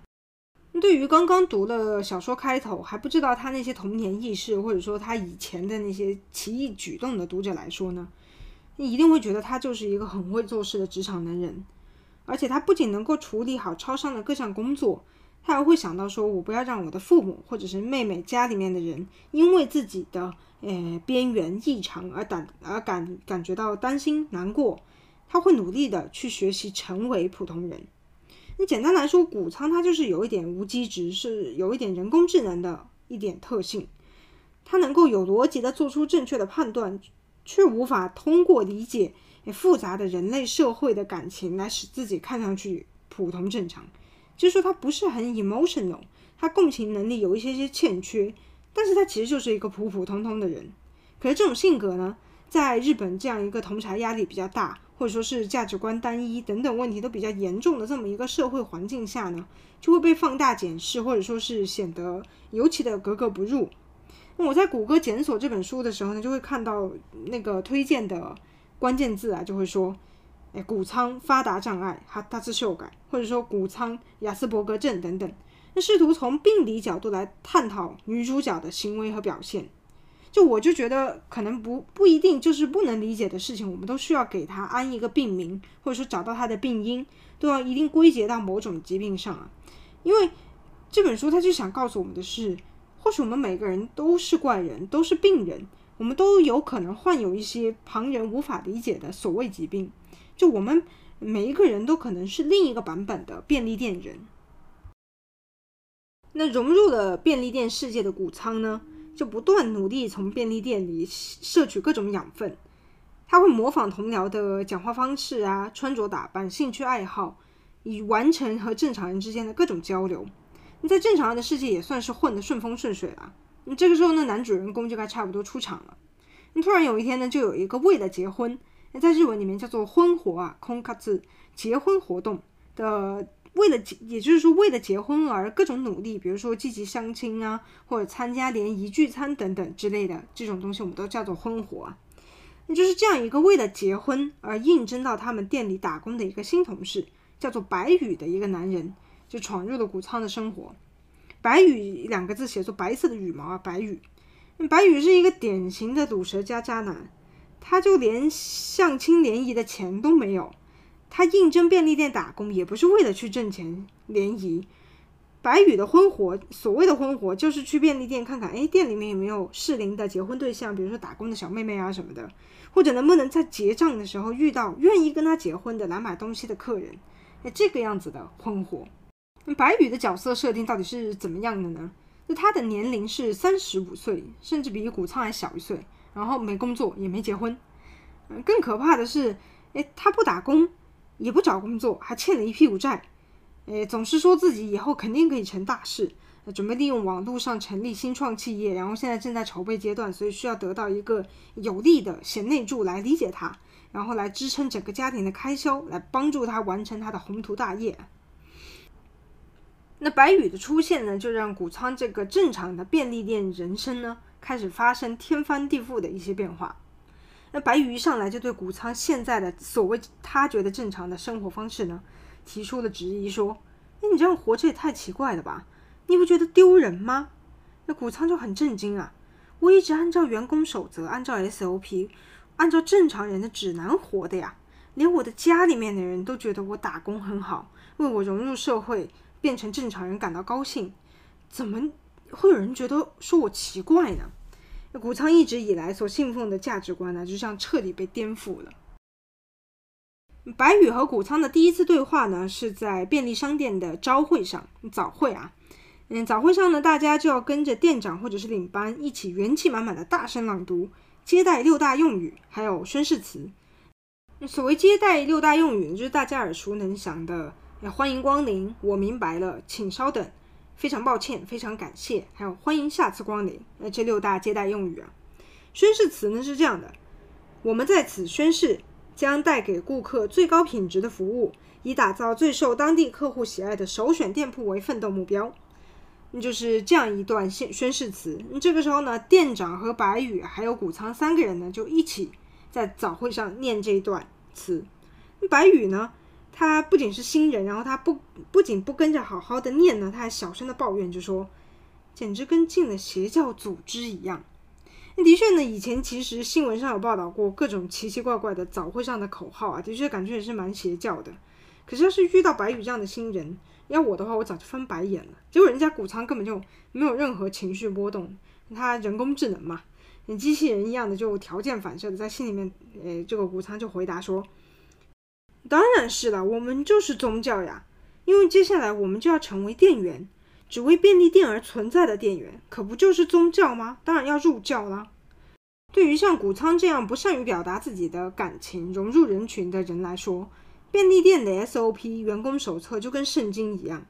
对于刚刚读了小说开头还不知道他那些童年轶事，或者说他以前的那些奇异举动的读者来说呢，你一定会觉得他就是一个很会做事的职场男人，而且他不仅能够处理好超商的各项工作，他还会想到说，我不要让我的父母或者是妹妹家里面的人因为自己的呃边缘异常而感而感感觉到担心难过，他会努力的去学习成为普通人。你简单来说，谷仓它就是有一点无机质，是有一点人工智能的一点特性。它能够有逻辑的做出正确的判断，却无法通过理解复杂的人类社会的感情来使自己看上去普通正常。就是说，他不是很 emotional，他共情能力有一些些欠缺，但是他其实就是一个普普通通的人。可是这种性格呢，在日本这样一个同侪压力比较大。或者说是价值观单一等等问题都比较严重的这么一个社会环境下呢，就会被放大检视，或者说是显得尤其的格格不入。那我在谷歌检索这本书的时候呢，就会看到那个推荐的关键字啊，就会说，哎，谷仓发达障碍，哈达兹秀改，或者说谷仓亚斯伯格症等等，那试图从病理角度来探讨女主角的行为和表现。就我就觉得可能不不一定就是不能理解的事情，我们都需要给他安一个病名，或者说找到他的病因，都要一定归结到某种疾病上啊。因为这本书它就想告诉我们的是，或许我们每个人都是怪人，都是病人，我们都有可能患有一些旁人无法理解的所谓疾病。就我们每一个人都可能是另一个版本的便利店人。那融入了便利店世界的谷仓呢，就不断努力从便利店里摄取各种养分，他会模仿同僚的讲话方式啊、穿着打扮、兴趣爱好，以完成和正常人之间的各种交流。在正常人的世界也算是混得顺风顺水了。你这个时候呢，男主人公就该差不多出场了。你突然有一天呢，就有一个为了结婚，那在日文里面叫做婚活啊，婚活，结婚活动的。为了结，也就是说，为了结婚而各种努力，比如说积极相亲啊，或者参加联谊聚餐等等之类的这种东西，我们都叫做婚活。那就是这样一个为了结婚而应征到他们店里打工的一个新同事，叫做白羽的一个男人，就闯入了谷仓的生活。白羽两个字写作白色的羽毛啊，白羽。白羽是一个典型的鲁蛇加渣男，他就连相亲联谊的钱都没有。他应征便利店打工也不是为了去挣钱联谊。白羽的婚活，所谓的婚活就是去便利店看看，哎，店里面有没有适龄的结婚对象，比如说打工的小妹妹啊什么的，或者能不能在结账的时候遇到愿意跟他结婚的来买东西的客人，哎，这个样子的婚活。白羽的角色设定到底是怎么样的呢？就他的年龄是三十五岁，甚至比谷仓还小一岁，然后没工作也没结婚。嗯，更可怕的是，哎，他不打工。也不找工作，还欠了一屁股债，诶，总是说自己以后肯定可以成大事，准备利用网络上成立新创企业，然后现在正在筹备阶段，所以需要得到一个有力的贤内助来理解他，然后来支撑整个家庭的开销，来帮助他完成他的宏图大业。那白羽的出现呢，就让谷仓这个正常的便利店人生呢，开始发生天翻地覆的一些变化。那白羽一上来就对谷仓现在的所谓他觉得正常的生活方式呢，提出了质疑，说：“哎，你这样活着也太奇怪了吧？你不觉得丢人吗？那谷仓就很震惊啊！我一直按照员工守则，按照 SOP，按照正常人的指南活的呀。连我的家里面的人都觉得我打工很好，为我融入社会、变成正常人感到高兴。怎么会有人觉得说我奇怪呢？谷仓一直以来所信奉的价值观呢，就这样彻底被颠覆了。白宇和谷仓的第一次对话呢，是在便利商店的朝会上，早会啊。嗯，早会上呢，大家就要跟着店长或者是领班一起元气满满的大声朗读接待六大用语，还有宣誓词。所谓接待六大用语呢，就是大家耳熟能详的“欢迎光临”“我明白了”“请稍等”“非常抱歉”“非常感谢”，还有“欢迎下次光临”。那这六大接待用语啊，宣誓词呢是这样的：我们在此宣誓，将带给顾客最高品质的服务，以打造最受当地客户喜爱的首选店铺为奋斗目标。那就是这样一段宣宣誓词。这个时候呢，店长和白宇还有谷仓三个人呢，就一起在早会上念这一段。词，白宇呢，他不仅是新人，然后他不不仅不跟着好好的念呢，他还小声的抱怨，就说简直跟进了邪教组织一样。那的确呢，以前其实新闻上有报道过各种奇奇怪怪的早会上的口号啊，的确感觉也是蛮邪教的。可是要是遇到白宇这样的新人，要我的话，我早就翻白眼了。结果人家谷仓根本就没有任何情绪波动，他人工智能嘛。跟机器人一样的，就条件反射的在心里面，诶，这个谷仓就回答说：“当然是了，我们就是宗教呀，因为接下来我们就要成为店员，只为便利店而存在的店员，可不就是宗教吗？当然要入教啦。”对于像谷仓这样不善于表达自己的感情、融入人群的人来说，便利店的 SOP 员工手册就跟圣经一样，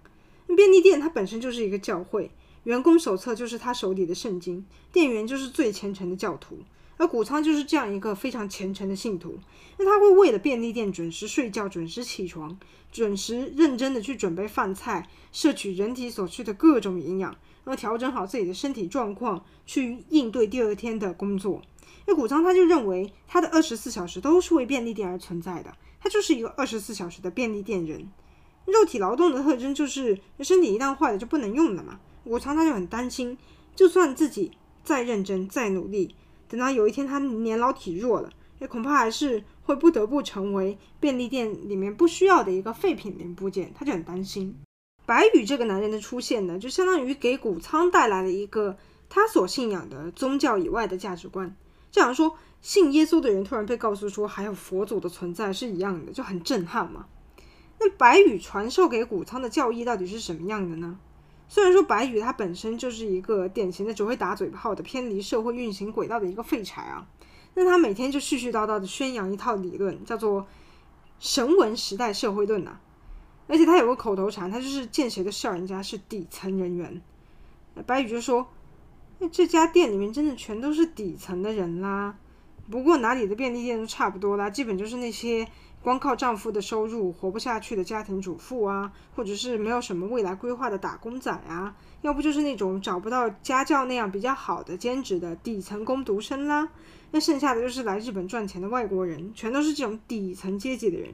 便利店它本身就是一个教会。员工手册就是他手里的圣经，店员就是最虔诚的教徒，而谷仓就是这样一个非常虔诚的信徒。那他会为了便利店准时睡觉、准时起床、准时认真的去准备饭菜，摄取人体所需的各种营养，然后调整好自己的身体状况，去应对第二天的工作。那谷仓他就认为，他的二十四小时都是为便利店而存在的，他就是一个二十四小时的便利店人。肉体劳动的特征就是，身体一旦坏了就不能用了嘛。谷仓他就很担心，就算自己再认真、再努力，等到有一天他年老体弱了，也恐怕还是会不得不成为便利店里面不需要的一个废品零部件。他就很担心。白宇这个男人的出现呢，就相当于给谷仓带来了一个他所信仰的宗教以外的价值观。就好像说，信耶稣的人突然被告诉说还有佛祖的存在是一样的，就很震撼嘛。那白宇传授给谷仓的教义到底是什么样的呢？虽然说白宇他本身就是一个典型的只会打嘴炮的偏离社会运行轨道的一个废柴啊，那他每天就絮絮叨叨的宣扬一套理论，叫做神文时代社会论呐、啊。而且他有个口头禅，他就是见谁都笑人家是底层人员。白宇就说：“那这家店里面真的全都是底层的人啦，不过哪里的便利店都差不多啦，基本就是那些。”光靠丈夫的收入活不下去的家庭主妇啊，或者是没有什么未来规划的打工仔啊，要不就是那种找不到家教那样比较好的兼职的底层工读生啦。那剩下的就是来日本赚钱的外国人，全都是这种底层阶级的人。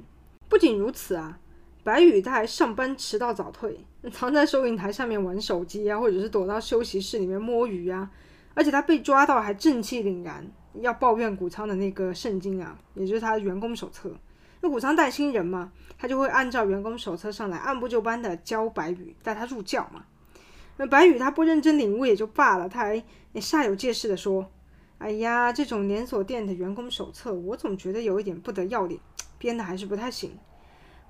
不仅如此啊，白宇他还上班迟到早退，藏在收银台上面玩手机啊，或者是躲到休息室里面摸鱼啊。而且他被抓到还正气凛然，要抱怨谷仓的那个圣经啊，也就是他的员工手册。那谷仓带新人嘛，他就会按照员工手册上来，按部就班的教白宇，带他入教嘛。那白宇他不认真领悟也就罢了，他还煞有介事的说：“哎呀，这种连锁店的员工手册，我总觉得有一点不得要领，编的还是不太行。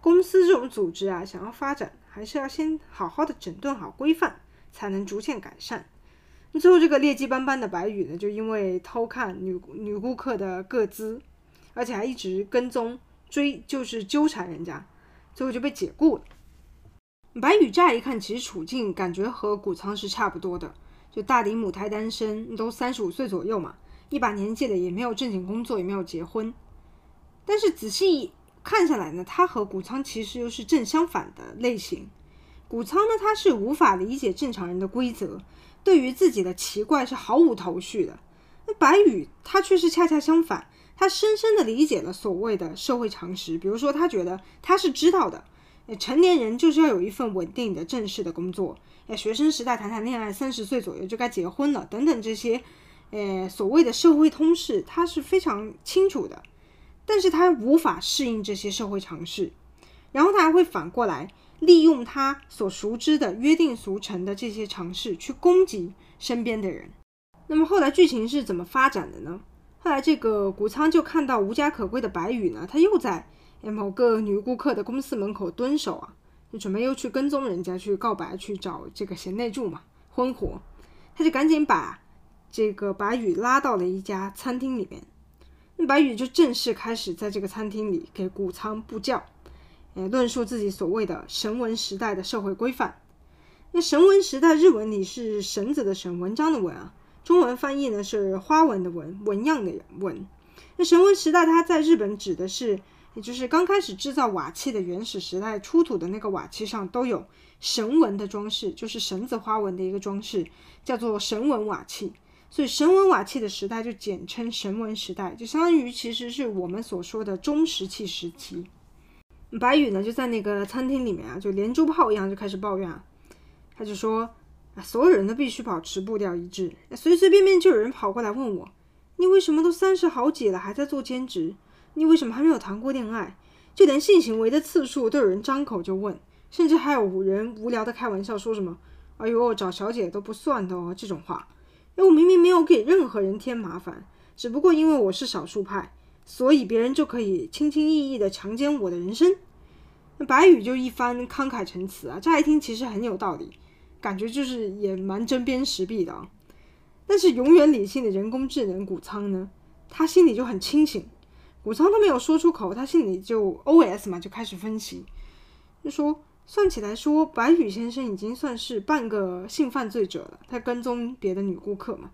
公司这种组织啊，想要发展，还是要先好好的整顿好规范，才能逐渐改善。”那最后这个劣迹斑斑的白宇呢，就因为偷看女女顾客的个资，而且还一直跟踪。追就是纠缠人家，最后就被解雇了。白羽乍一看，其实处境感觉和谷仓是差不多的，就大龄母胎单身，都三十五岁左右嘛，一把年纪了，也没有正经工作，也没有结婚。但是仔细看下来呢，他和谷仓其实又是正相反的类型。谷仓呢，他是无法理解正常人的规则，对于自己的奇怪是毫无头绪的。那白羽他却是恰恰相反。他深深地理解了所谓的社会常识，比如说，他觉得他是知道的，成年人就是要有一份稳定的正式的工作。学生时代谈谈恋爱，三十岁左右就该结婚了，等等这些，诶，所谓的社会通识，他是非常清楚的。但是他无法适应这些社会常识，然后他还会反过来利用他所熟知的约定俗成的这些常识去攻击身边的人。那么后来剧情是怎么发展的呢？后来这个谷仓就看到无家可归的白羽呢，他又在某个女顾客的公司门口蹲守啊，就准备又去跟踪人家去告白，去找这个贤内助嘛，婚活。他就赶紧把这个白羽拉到了一家餐厅里面。那白羽就正式开始在这个餐厅里给谷仓布教，诶，论述自己所谓的神文时代的社会规范。那神文时代日文里是绳子的绳，文章的文啊，中文翻译呢是花纹的纹，纹样的纹。那绳纹时代它在日本指的是，也就是刚开始制造瓦器的原始时代出土的那个瓦器上都有绳纹的装饰，就是绳子花纹的一个装饰，叫做绳纹瓦器。所以绳纹瓦器的时代就简称绳纹时代，就相当于其实是我们所说的中石器时期。白羽呢就在那个餐厅里面啊，就连珠炮一样就开始抱怨啊，他就说所有人都必须保持步调一致，随随便便就有人跑过来问我，你为什么都三十好几了还在做兼职？你为什么还没有谈过恋爱？就连性行为的次数都有人张口就问，甚至还有人无聊的开玩笑说什么，哎呦，找小姐都不算的哦，这种话。因为我明明没有给任何人添麻烦，只不过因为我是少数派，所以别人就可以轻轻易易的强奸我的人生。那白羽就一番慷慨陈词啊，乍一听其实很有道理，感觉就是也蛮针砭时弊的啊。但是永远理性的人工智能谷仓呢，他心里就很清醒。谷仓他没有说出口，他心里就 OS 嘛，就开始分析，就说。算起来说，白羽先生已经算是半个性犯罪者了。他跟踪别的女顾客嘛，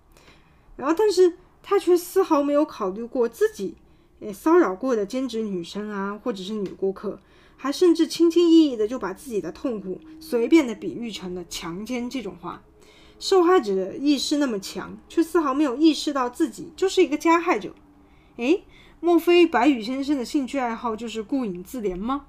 然后，但是他却丝毫没有考虑过自己诶骚扰过的兼职女生啊，或者是女顾客，还甚至轻轻易易的就把自己的痛苦随便的比喻成了强奸这种话。受害者的意识那么强，却丝毫没有意识到自己就是一个加害者。诶，莫非白羽先生的兴趣爱好就是顾影自怜吗？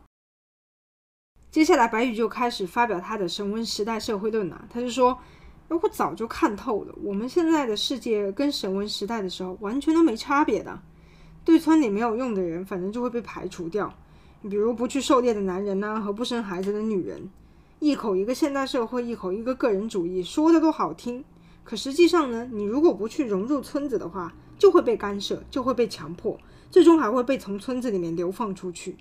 接下来，白羽就开始发表他的神文时代社会论了，他就说：“我早就看透了，我们现在的世界跟神文时代的时候完全都没差别的。对村里没有用的人，反正就会被排除掉。比如不去狩猎的男人呐，和不生孩子的女人，一口一个现代社会，一口一个个人主义，说的都好听。可实际上呢，你如果不去融入村子的话，就会被干涉，就会被强迫，最终还会被从村子里面流放出去。”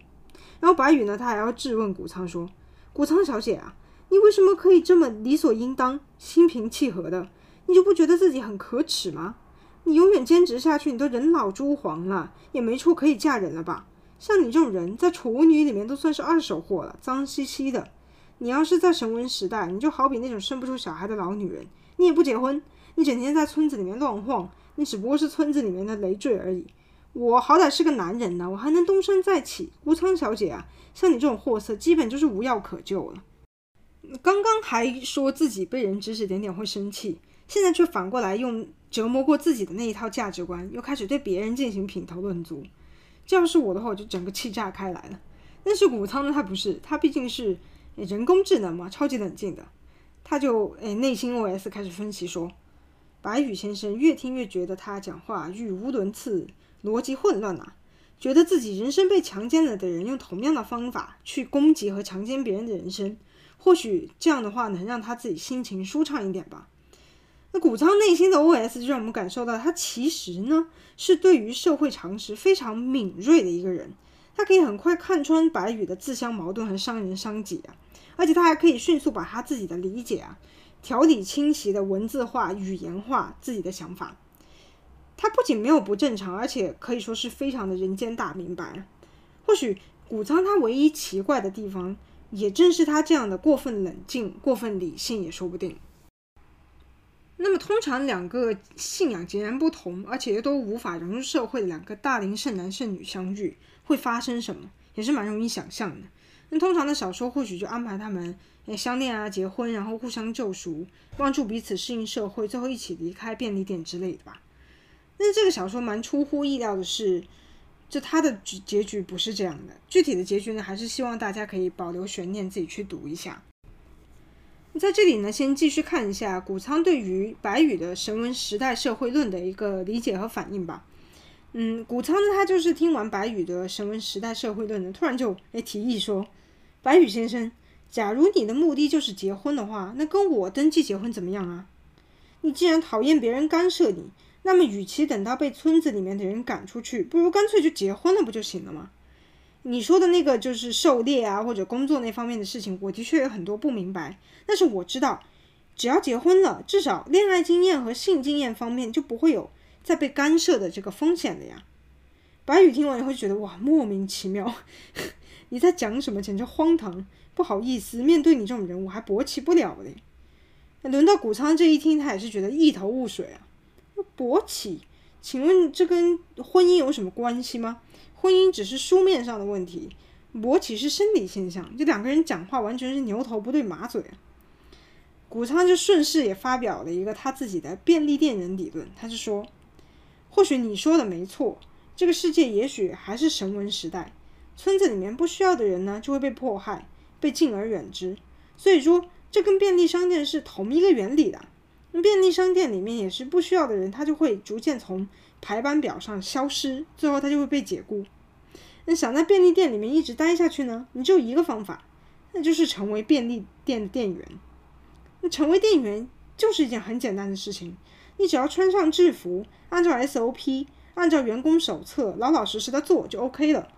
然后白羽呢，他还要质问谷仓说：“谷仓小姐啊，你为什么可以这么理所应当、心平气和的？你就不觉得自己很可耻吗？你永远坚持下去，你都人老珠黄了，也没处可以嫁人了吧？像你这种人在处女里面都算是二手货了，脏兮兮的。你要是在神文时代，你就好比那种生不出小孩的老女人，你也不结婚，你整天在村子里面乱晃，你只不过是村子里面的累赘而已。”我好歹是个男人呢，我还能东山再起。吴仓小姐啊，像你这种货色，基本就是无药可救了。刚刚还说自己被人指指点点会生气，现在却反过来用折磨过自己的那一套价值观，又开始对别人进行品头论足。这要是我的话，我就整个气炸开来了。但是谷仓呢，他不是，他毕竟是人工智能嘛，超级冷静的。他就诶内心 OS 开始分析说，白羽先生越听越觉得他讲话语无伦次。逻辑混乱啊，觉得自己人生被强奸了的人用同样的方法去攻击和强奸别人的人生，或许这样的话能让他自己心情舒畅一点吧。那谷仓内心的 OS 就让我们感受到，他其实呢是对于社会常识非常敏锐的一个人，他可以很快看穿白羽的自相矛盾和伤人伤己啊，而且他还可以迅速把他自己的理解啊，条理清晰的文字化、语言化自己的想法。他不仅没有不正常，而且可以说是非常的人间大明白。或许谷仓他唯一奇怪的地方，也正是他这样的过分冷静、过分理性也说不定。那么，通常两个信仰截然不同，而且又都无法融入社会的两个大龄剩男剩女相遇，会发生什么？也是蛮容易想象的。那通常的小说或许就安排他们诶相恋啊、结婚，然后互相救赎，帮助彼此适应社会，最后一起离开便利店之类的吧。但是这个小说蛮出乎意料的是，就他的结结局不是这样的，具体的结局呢，还是希望大家可以保留悬念，自己去读一下。在这里呢，先继续看一下谷仓对于白羽的神文时代社会论的一个理解和反应吧。嗯，谷仓呢，他就是听完白羽的神文时代社会论呢，突然就诶提议说：“白羽先生，假如你的目的就是结婚的话，那跟我登记结婚怎么样啊？你既然讨厌别人干涉你。”那么，与其等到被村子里面的人赶出去，不如干脆就结婚了，不就行了吗？你说的那个就是狩猎啊，或者工作那方面的事情，我的确有很多不明白。但是我知道，只要结婚了，至少恋爱经验和性经验方面就不会有再被干涉的这个风险了呀。白宇听完以后觉得哇，莫名其妙，你在讲什么？简直荒唐！不好意思，面对你这种人，我还勃起不了嘞。轮到谷仓这一听，他也是觉得一头雾水啊。勃起，请问这跟婚姻有什么关系吗？婚姻只是书面上的问题，勃起是生理现象。这两个人讲话完全是牛头不对马嘴。谷仓就顺势也发表了一个他自己的便利店人理论，他就说：或许你说的没错，这个世界也许还是神文时代，村子里面不需要的人呢就会被迫害，被敬而远之。所以说，这跟便利商店是同一个原理的。便利商店里面也是不需要的人，他就会逐渐从排班表上消失，最后他就会被解雇。那想在便利店里面一直待下去呢？你只有一个方法，那就是成为便利店的店员。那成为店员就是一件很简单的事情，你只要穿上制服，按照 SOP，按照员工手册，老老实实的做就 OK 了。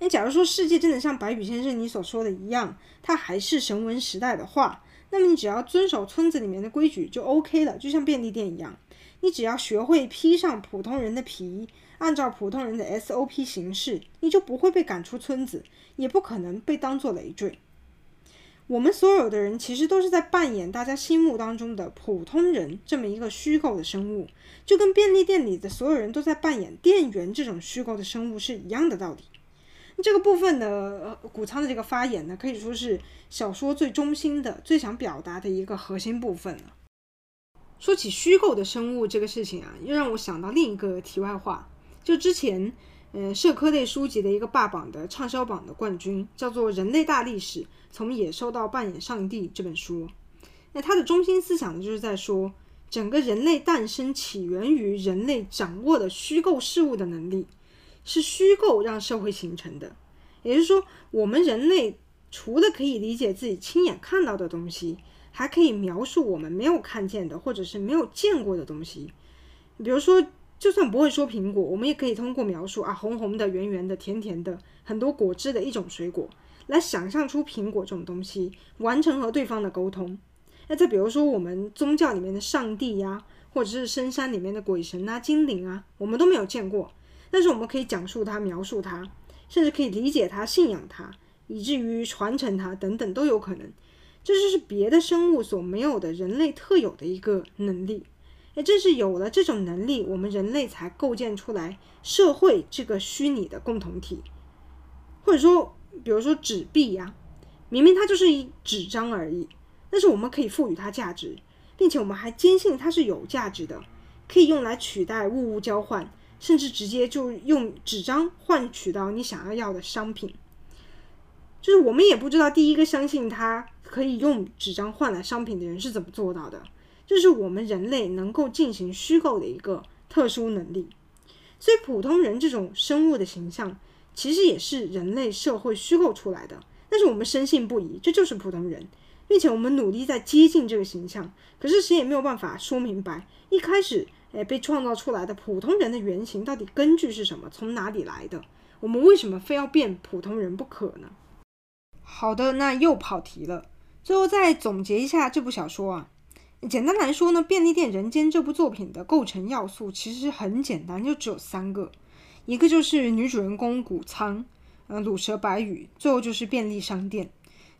那假如说世界真的像白宇先生你所说的一样，它还是神文时代的话，那么你只要遵守村子里面的规矩就 OK 了，就像便利店一样。你只要学会披上普通人的皮，按照普通人的 SOP 行事，你就不会被赶出村子，也不可能被当作累赘。我们所有的人其实都是在扮演大家心目当中的普通人这么一个虚构的生物，就跟便利店里的所有人都在扮演店员这种虚构的生物是一样的道理。这个部分呢，谷仓的这个发言呢，可以说是小说最中心的、最想表达的一个核心部分了。说起虚构的生物这个事情啊，又让我想到另一个题外话。就之前，呃，社科类书籍的一个霸榜的畅销榜的冠军，叫做《人类大历史：从野兽到扮演上帝》这本书。那它的中心思想呢，就是在说，整个人类诞生起源于人类掌握的虚构事物的能力。是虚构让社会形成的，也就是说，我们人类除了可以理解自己亲眼看到的东西，还可以描述我们没有看见的或者是没有见过的东西。比如说，就算不会说苹果，我们也可以通过描述啊，红红的、圆圆的、甜甜的，很多果汁的一种水果，来想象出苹果这种东西，完成和对方的沟通。那再比如说，我们宗教里面的上帝呀，或者是深山里面的鬼神啊、精灵啊，我们都没有见过。但是我们可以讲述它、描述它，甚至可以理解它、信仰它，以至于传承它等等都有可能。这就是别的生物所没有的人类特有的一个能力。也，正是有了这种能力，我们人类才构建出来社会这个虚拟的共同体。或者说，比如说纸币呀，明明它就是一纸张而已，但是我们可以赋予它价值，并且我们还坚信它是有价值的，可以用来取代物物交换。甚至直接就用纸张换取到你想要要的商品，就是我们也不知道第一个相信他可以用纸张换来商品的人是怎么做到的。这是我们人类能够进行虚构的一个特殊能力。所以普通人这种生物的形象，其实也是人类社会虚构出来的。但是我们深信不疑，这就是普通人，并且我们努力在接近这个形象。可是谁也没有办法说明白，一开始。诶，被创造出来的普通人的原型到底根据是什么？从哪里来的？我们为什么非要变普通人不可呢？好的，那又跑题了。最后再总结一下这部小说啊，简单来说呢，《便利店人间》这部作品的构成要素其实很简单，就只有三个，一个就是女主人公谷仓，呃，鲁蛇白羽，最后就是便利商店。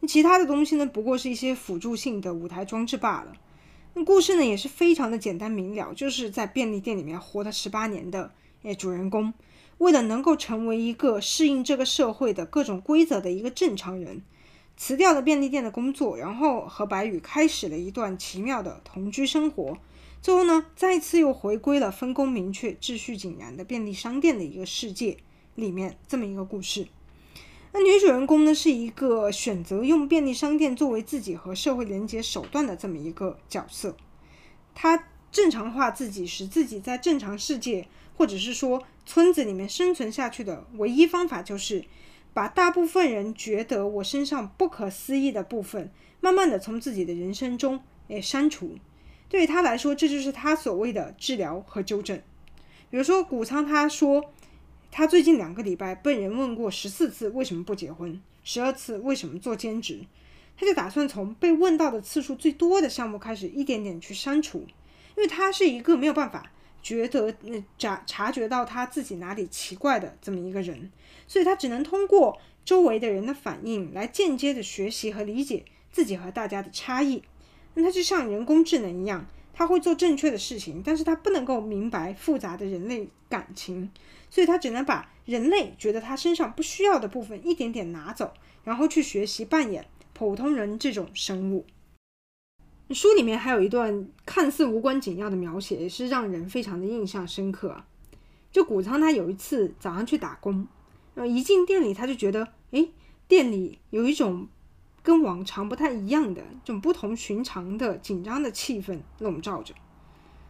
其他的东西呢，不过是一些辅助性的舞台装置罢了。那故事呢也是非常的简单明了，就是在便利店里面活了十八年的诶主人公，为了能够成为一个适应这个社会的各种规则的一个正常人，辞掉了便利店的工作，然后和白宇开始了一段奇妙的同居生活，最后呢，再次又回归了分工明确、秩序井然的便利商店的一个世界里面，这么一个故事。那女主人公呢，是一个选择用便利商店作为自己和社会连接手段的这么一个角色。她正常化自己，使自己在正常世界或者是说村子里面生存下去的唯一方法，就是把大部分人觉得我身上不可思议的部分，慢慢的从自己的人生中诶删除。对于他来说，这就是他所谓的治疗和纠正。比如说谷仓，他说。他最近两个礼拜被人问过十四次为什么不结婚，十二次为什么做兼职，他就打算从被问到的次数最多的项目开始，一点点去删除，因为他是一个没有办法觉得那察察觉到他自己哪里奇怪的这么一个人，所以他只能通过周围的人的反应来间接的学习和理解自己和大家的差异。那他就像人工智能一样。他会做正确的事情，但是他不能够明白复杂的人类感情，所以他只能把人类觉得他身上不需要的部分一点点拿走，然后去学习扮演普通人这种生物。书里面还有一段看似无关紧要的描写，也是让人非常的印象深刻啊。就谷仓他有一次早上去打工，然后一进店里他就觉得，诶，店里有一种。跟往常不太一样的这种不同寻常的紧张的气氛笼罩着。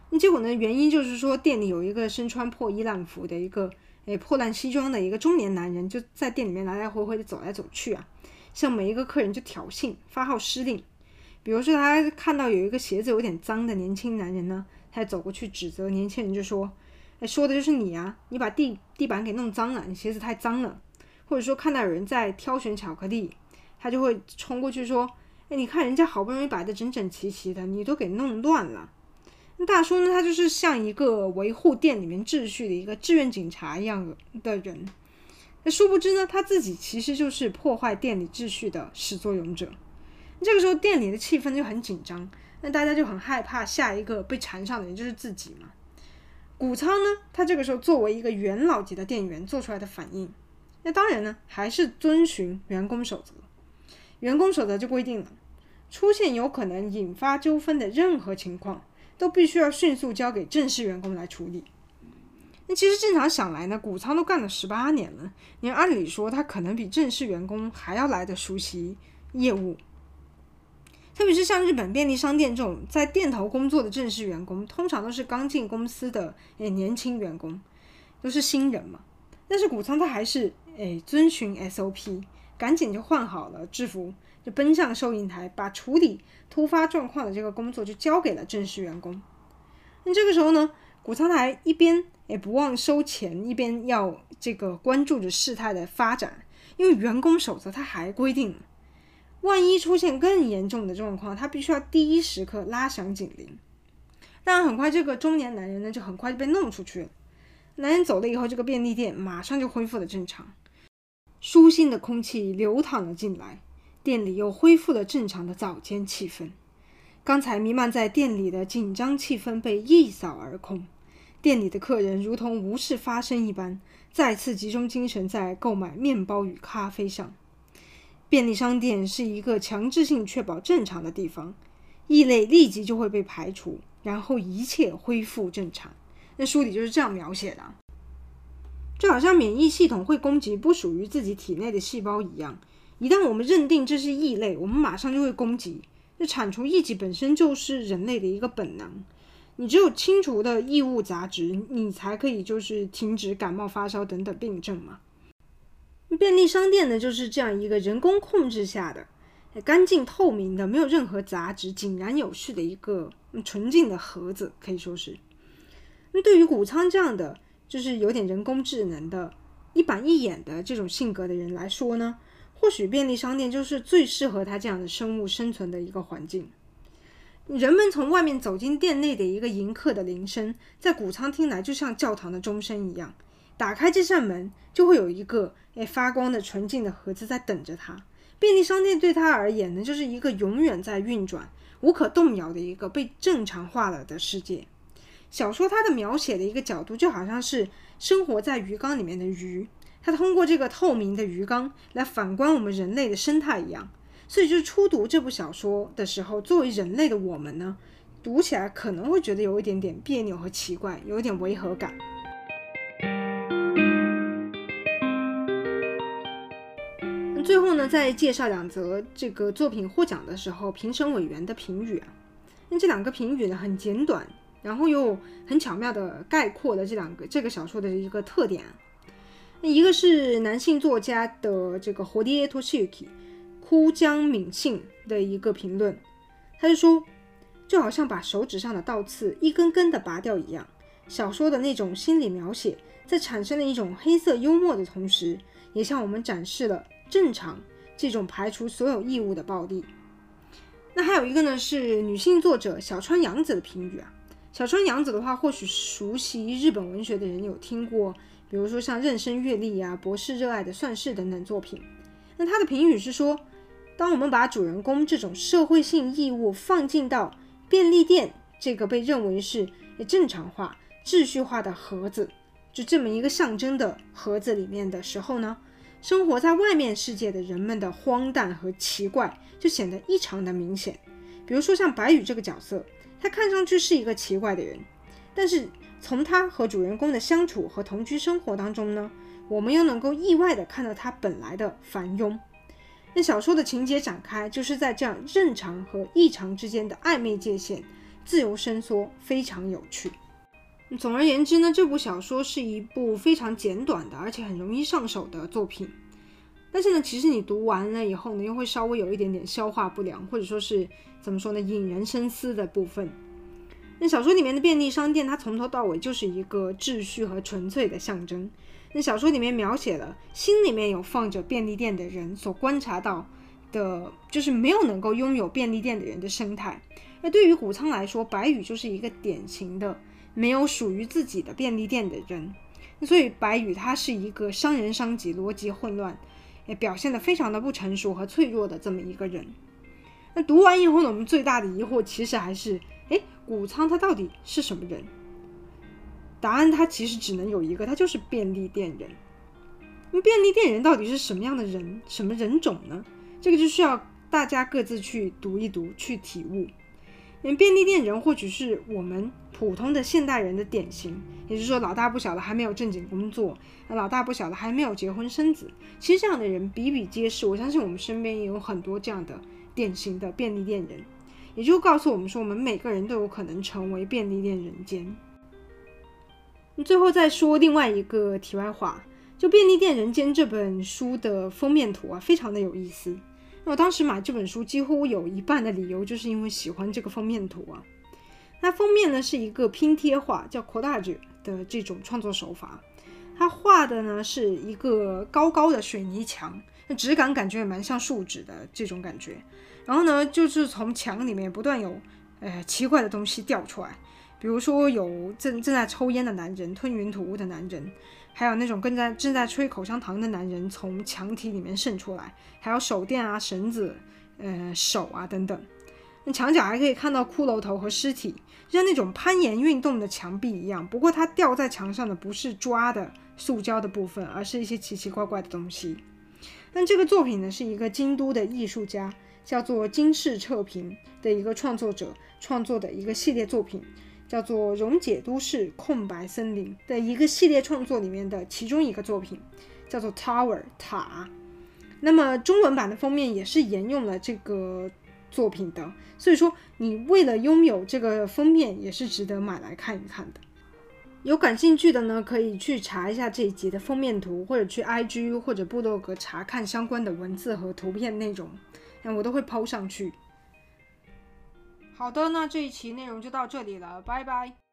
那结果呢？原因就是说，店里有一个身穿破衣烂服的一个诶破烂西装的一个中年男人，就在店里面来来回回的走来走去啊，向每一个客人就挑衅、发号施令。比如说，他看到有一个鞋子有点脏的年轻男人呢，他走过去指责年轻人，就说：“哎，说的就是你啊！你把地地板给弄脏了，你鞋子太脏了。”或者说，看到有人在挑选巧克力。他就会冲过去说：“哎，你看人家好不容易摆得整整齐齐的，你都给弄乱了。”那大叔呢？他就是像一个维护店里面秩序的一个志愿警察一样的人。那殊不知呢，他自己其实就是破坏店里秩序的始作俑者。这个时候店里的气氛就很紧张，那大家就很害怕下一个被缠上的人就是自己嘛。谷仓呢，他这个时候作为一个元老级的店员做出来的反应，那当然呢，还是遵循员工守则。员工守则就规定了，出现有可能引发纠纷的任何情况，都必须要迅速交给正式员工来处理。那其实正常想来呢，谷仓都干了十八年了，你按理说他可能比正式员工还要来得熟悉业务。特别是像日本便利商店这种在店头工作的正式员工，通常都是刚进公司的诶年轻员工，都是新人嘛。但是谷仓他还是诶遵循 SOP。赶紧就换好了制服，就奔向收银台，把处理突发状况的这个工作就交给了正式员工。那这个时候呢，谷仓台一边也不忘收钱，一边要这个关注着事态的发展，因为员工守则他还规定，万一出现更严重的状况，他必须要第一时刻拉响警铃。但，很快这个中年男人呢就很快就被弄出去了。男人走了以后，这个便利店马上就恢复了正常。舒心的空气流淌了进来，店里又恢复了正常的早间气氛。刚才弥漫在店里的紧张气氛被一扫而空，店里的客人如同无事发生一般，再次集中精神在购买面包与咖啡上。便利商店是一个强制性确保正常的地方，异类立即就会被排除，然后一切恢复正常。那书里就是这样描写的。就好像免疫系统会攻击不属于自己体内的细胞一样，一旦我们认定这是异类，我们马上就会攻击。那铲除异己本身就是人类的一个本能。你只有清除的异物杂质，你才可以就是停止感冒发烧等等病症嘛。便利商店呢，就是这样一个人工控制下的、干净透明的、没有任何杂质、井然有序的一个纯净的盒子，可以说是。那对于谷仓这样的。就是有点人工智能的、一板一眼的这种性格的人来说呢，或许便利商店就是最适合他这样的生物生存的一个环境。人们从外面走进店内的一个迎客的铃声，在谷仓听来就像教堂的钟声一样。打开这扇门，就会有一个诶发光的纯净的盒子在等着他。便利商店对他而言呢，就是一个永远在运转、无可动摇的一个被正常化了的世界。小说它的描写的一个角度，就好像是生活在鱼缸里面的鱼，它通过这个透明的鱼缸来反观我们人类的生态一样。所以，就是初读这部小说的时候，作为人类的我们呢，读起来可能会觉得有一点点别扭和奇怪，有一点违和感。最后呢，再介绍两则这个作品获奖的时候评审委员的评语啊。那这两个评语呢，很简短，然后又很巧妙地概括了这两个这个小说的一个特点。那一个是男性作家的这个堀江俊之堀江敏幸的一个评论，他就说，就好像把手指上的倒刺一根根的拔掉一样，小说的那种心理描写，在产生了一种黑色幽默的同时，也向我们展示了正常这种排除所有义务的暴力。那还有一个呢，是女性作者小川洋子的评语啊。小川洋子的话，或许熟悉日本文学的人有听过，比如说像《妊娠阅历》啊、《博士热爱的算式》等等作品。那他的评语是说，当我们把主人公这种社会性义务放进到便利店这个被认为是正常化、秩序化的盒子，就这么一个象征的盒子里面的时候呢，生活在外面世界的人们的荒诞和奇怪就显得异常的明显。比如说像白羽这个角色，他看上去是一个奇怪的人，但是从他和主人公的相处和同居生活当中呢，我们又能够意外地看到他本来的繁庸。那小说的情节展开就是在这样正常和异常之间的暧昧界限自由伸缩，非常有趣。总而言之呢，这部小说是一部非常简短的，而且很容易上手的作品。但是呢，其实你读完了以后呢，又会稍微有一点点消化不良，或者说是怎么说呢，引人深思的部分。那小说里面的便利商店，它从头到尾就是一个秩序和纯粹的象征。那小说里面描写了心里面有放着便利店的人所观察到的，就是没有能够拥有便利店的人的生态。那对于谷仓来说，白羽就是一个典型的。没有属于自己的便利店的人，所以白羽他是一个伤人伤己、逻辑混乱，也表现得非常的不成熟和脆弱的这么一个人。那读完以后呢，我们最大的疑惑其实还是：哎，谷仓他到底是什么人？答案他其实只能有一个，他就是便利店人。那便利店人到底是什么样的人？什么人种呢？这个就需要大家各自去读一读，去体悟。便利店人或许是我们普通的现代人的典型，也就是说，老大不小的还没有正经工作，老大不小的还没有结婚生子。其实这样的人比比皆是，我相信我们身边也有很多这样的典型的便利店人，也就告诉我们说，我们每个人都有可能成为便利店人间。最后再说另外一个题外话，就《便利店人间》这本书的封面图啊，非常的有意思。那我当时买这本书，几乎有一半的理由就是因为喜欢这个封面图啊。那封面呢是一个拼贴画，叫 collage 的这种创作手法。它画的呢是一个高高的水泥墙，那质感感觉也蛮像树脂的这种感觉。然后呢，就是从墙里面不断有呃奇怪的东西掉出来，比如说有正正在抽烟的男人，吞云吐雾的男人。还有那种跟在正在吹口香糖的男人从墙体里面渗出来，还有手电啊、绳子、呃手啊等等。那墙角还可以看到骷髅头和尸体，像那种攀岩运动的墙壁一样。不过它吊在墙上的不是抓的塑胶的部分，而是一些奇奇怪怪的东西。那这个作品呢，是一个京都的艺术家，叫做金世彻平的一个创作者创作的一个系列作品。叫做《溶解都市空白森林》的一个系列创作里面的其中一个作品，叫做 Tower 塔。那么中文版的封面也是沿用了这个作品的，所以说你为了拥有这个封面也是值得买来看一看的。有感兴趣的呢，可以去查一下这一集的封面图，或者去 IG 或者部落格查看相关的文字和图片内容，那我都会抛上去。好的，那这一期内容就到这里了，拜拜。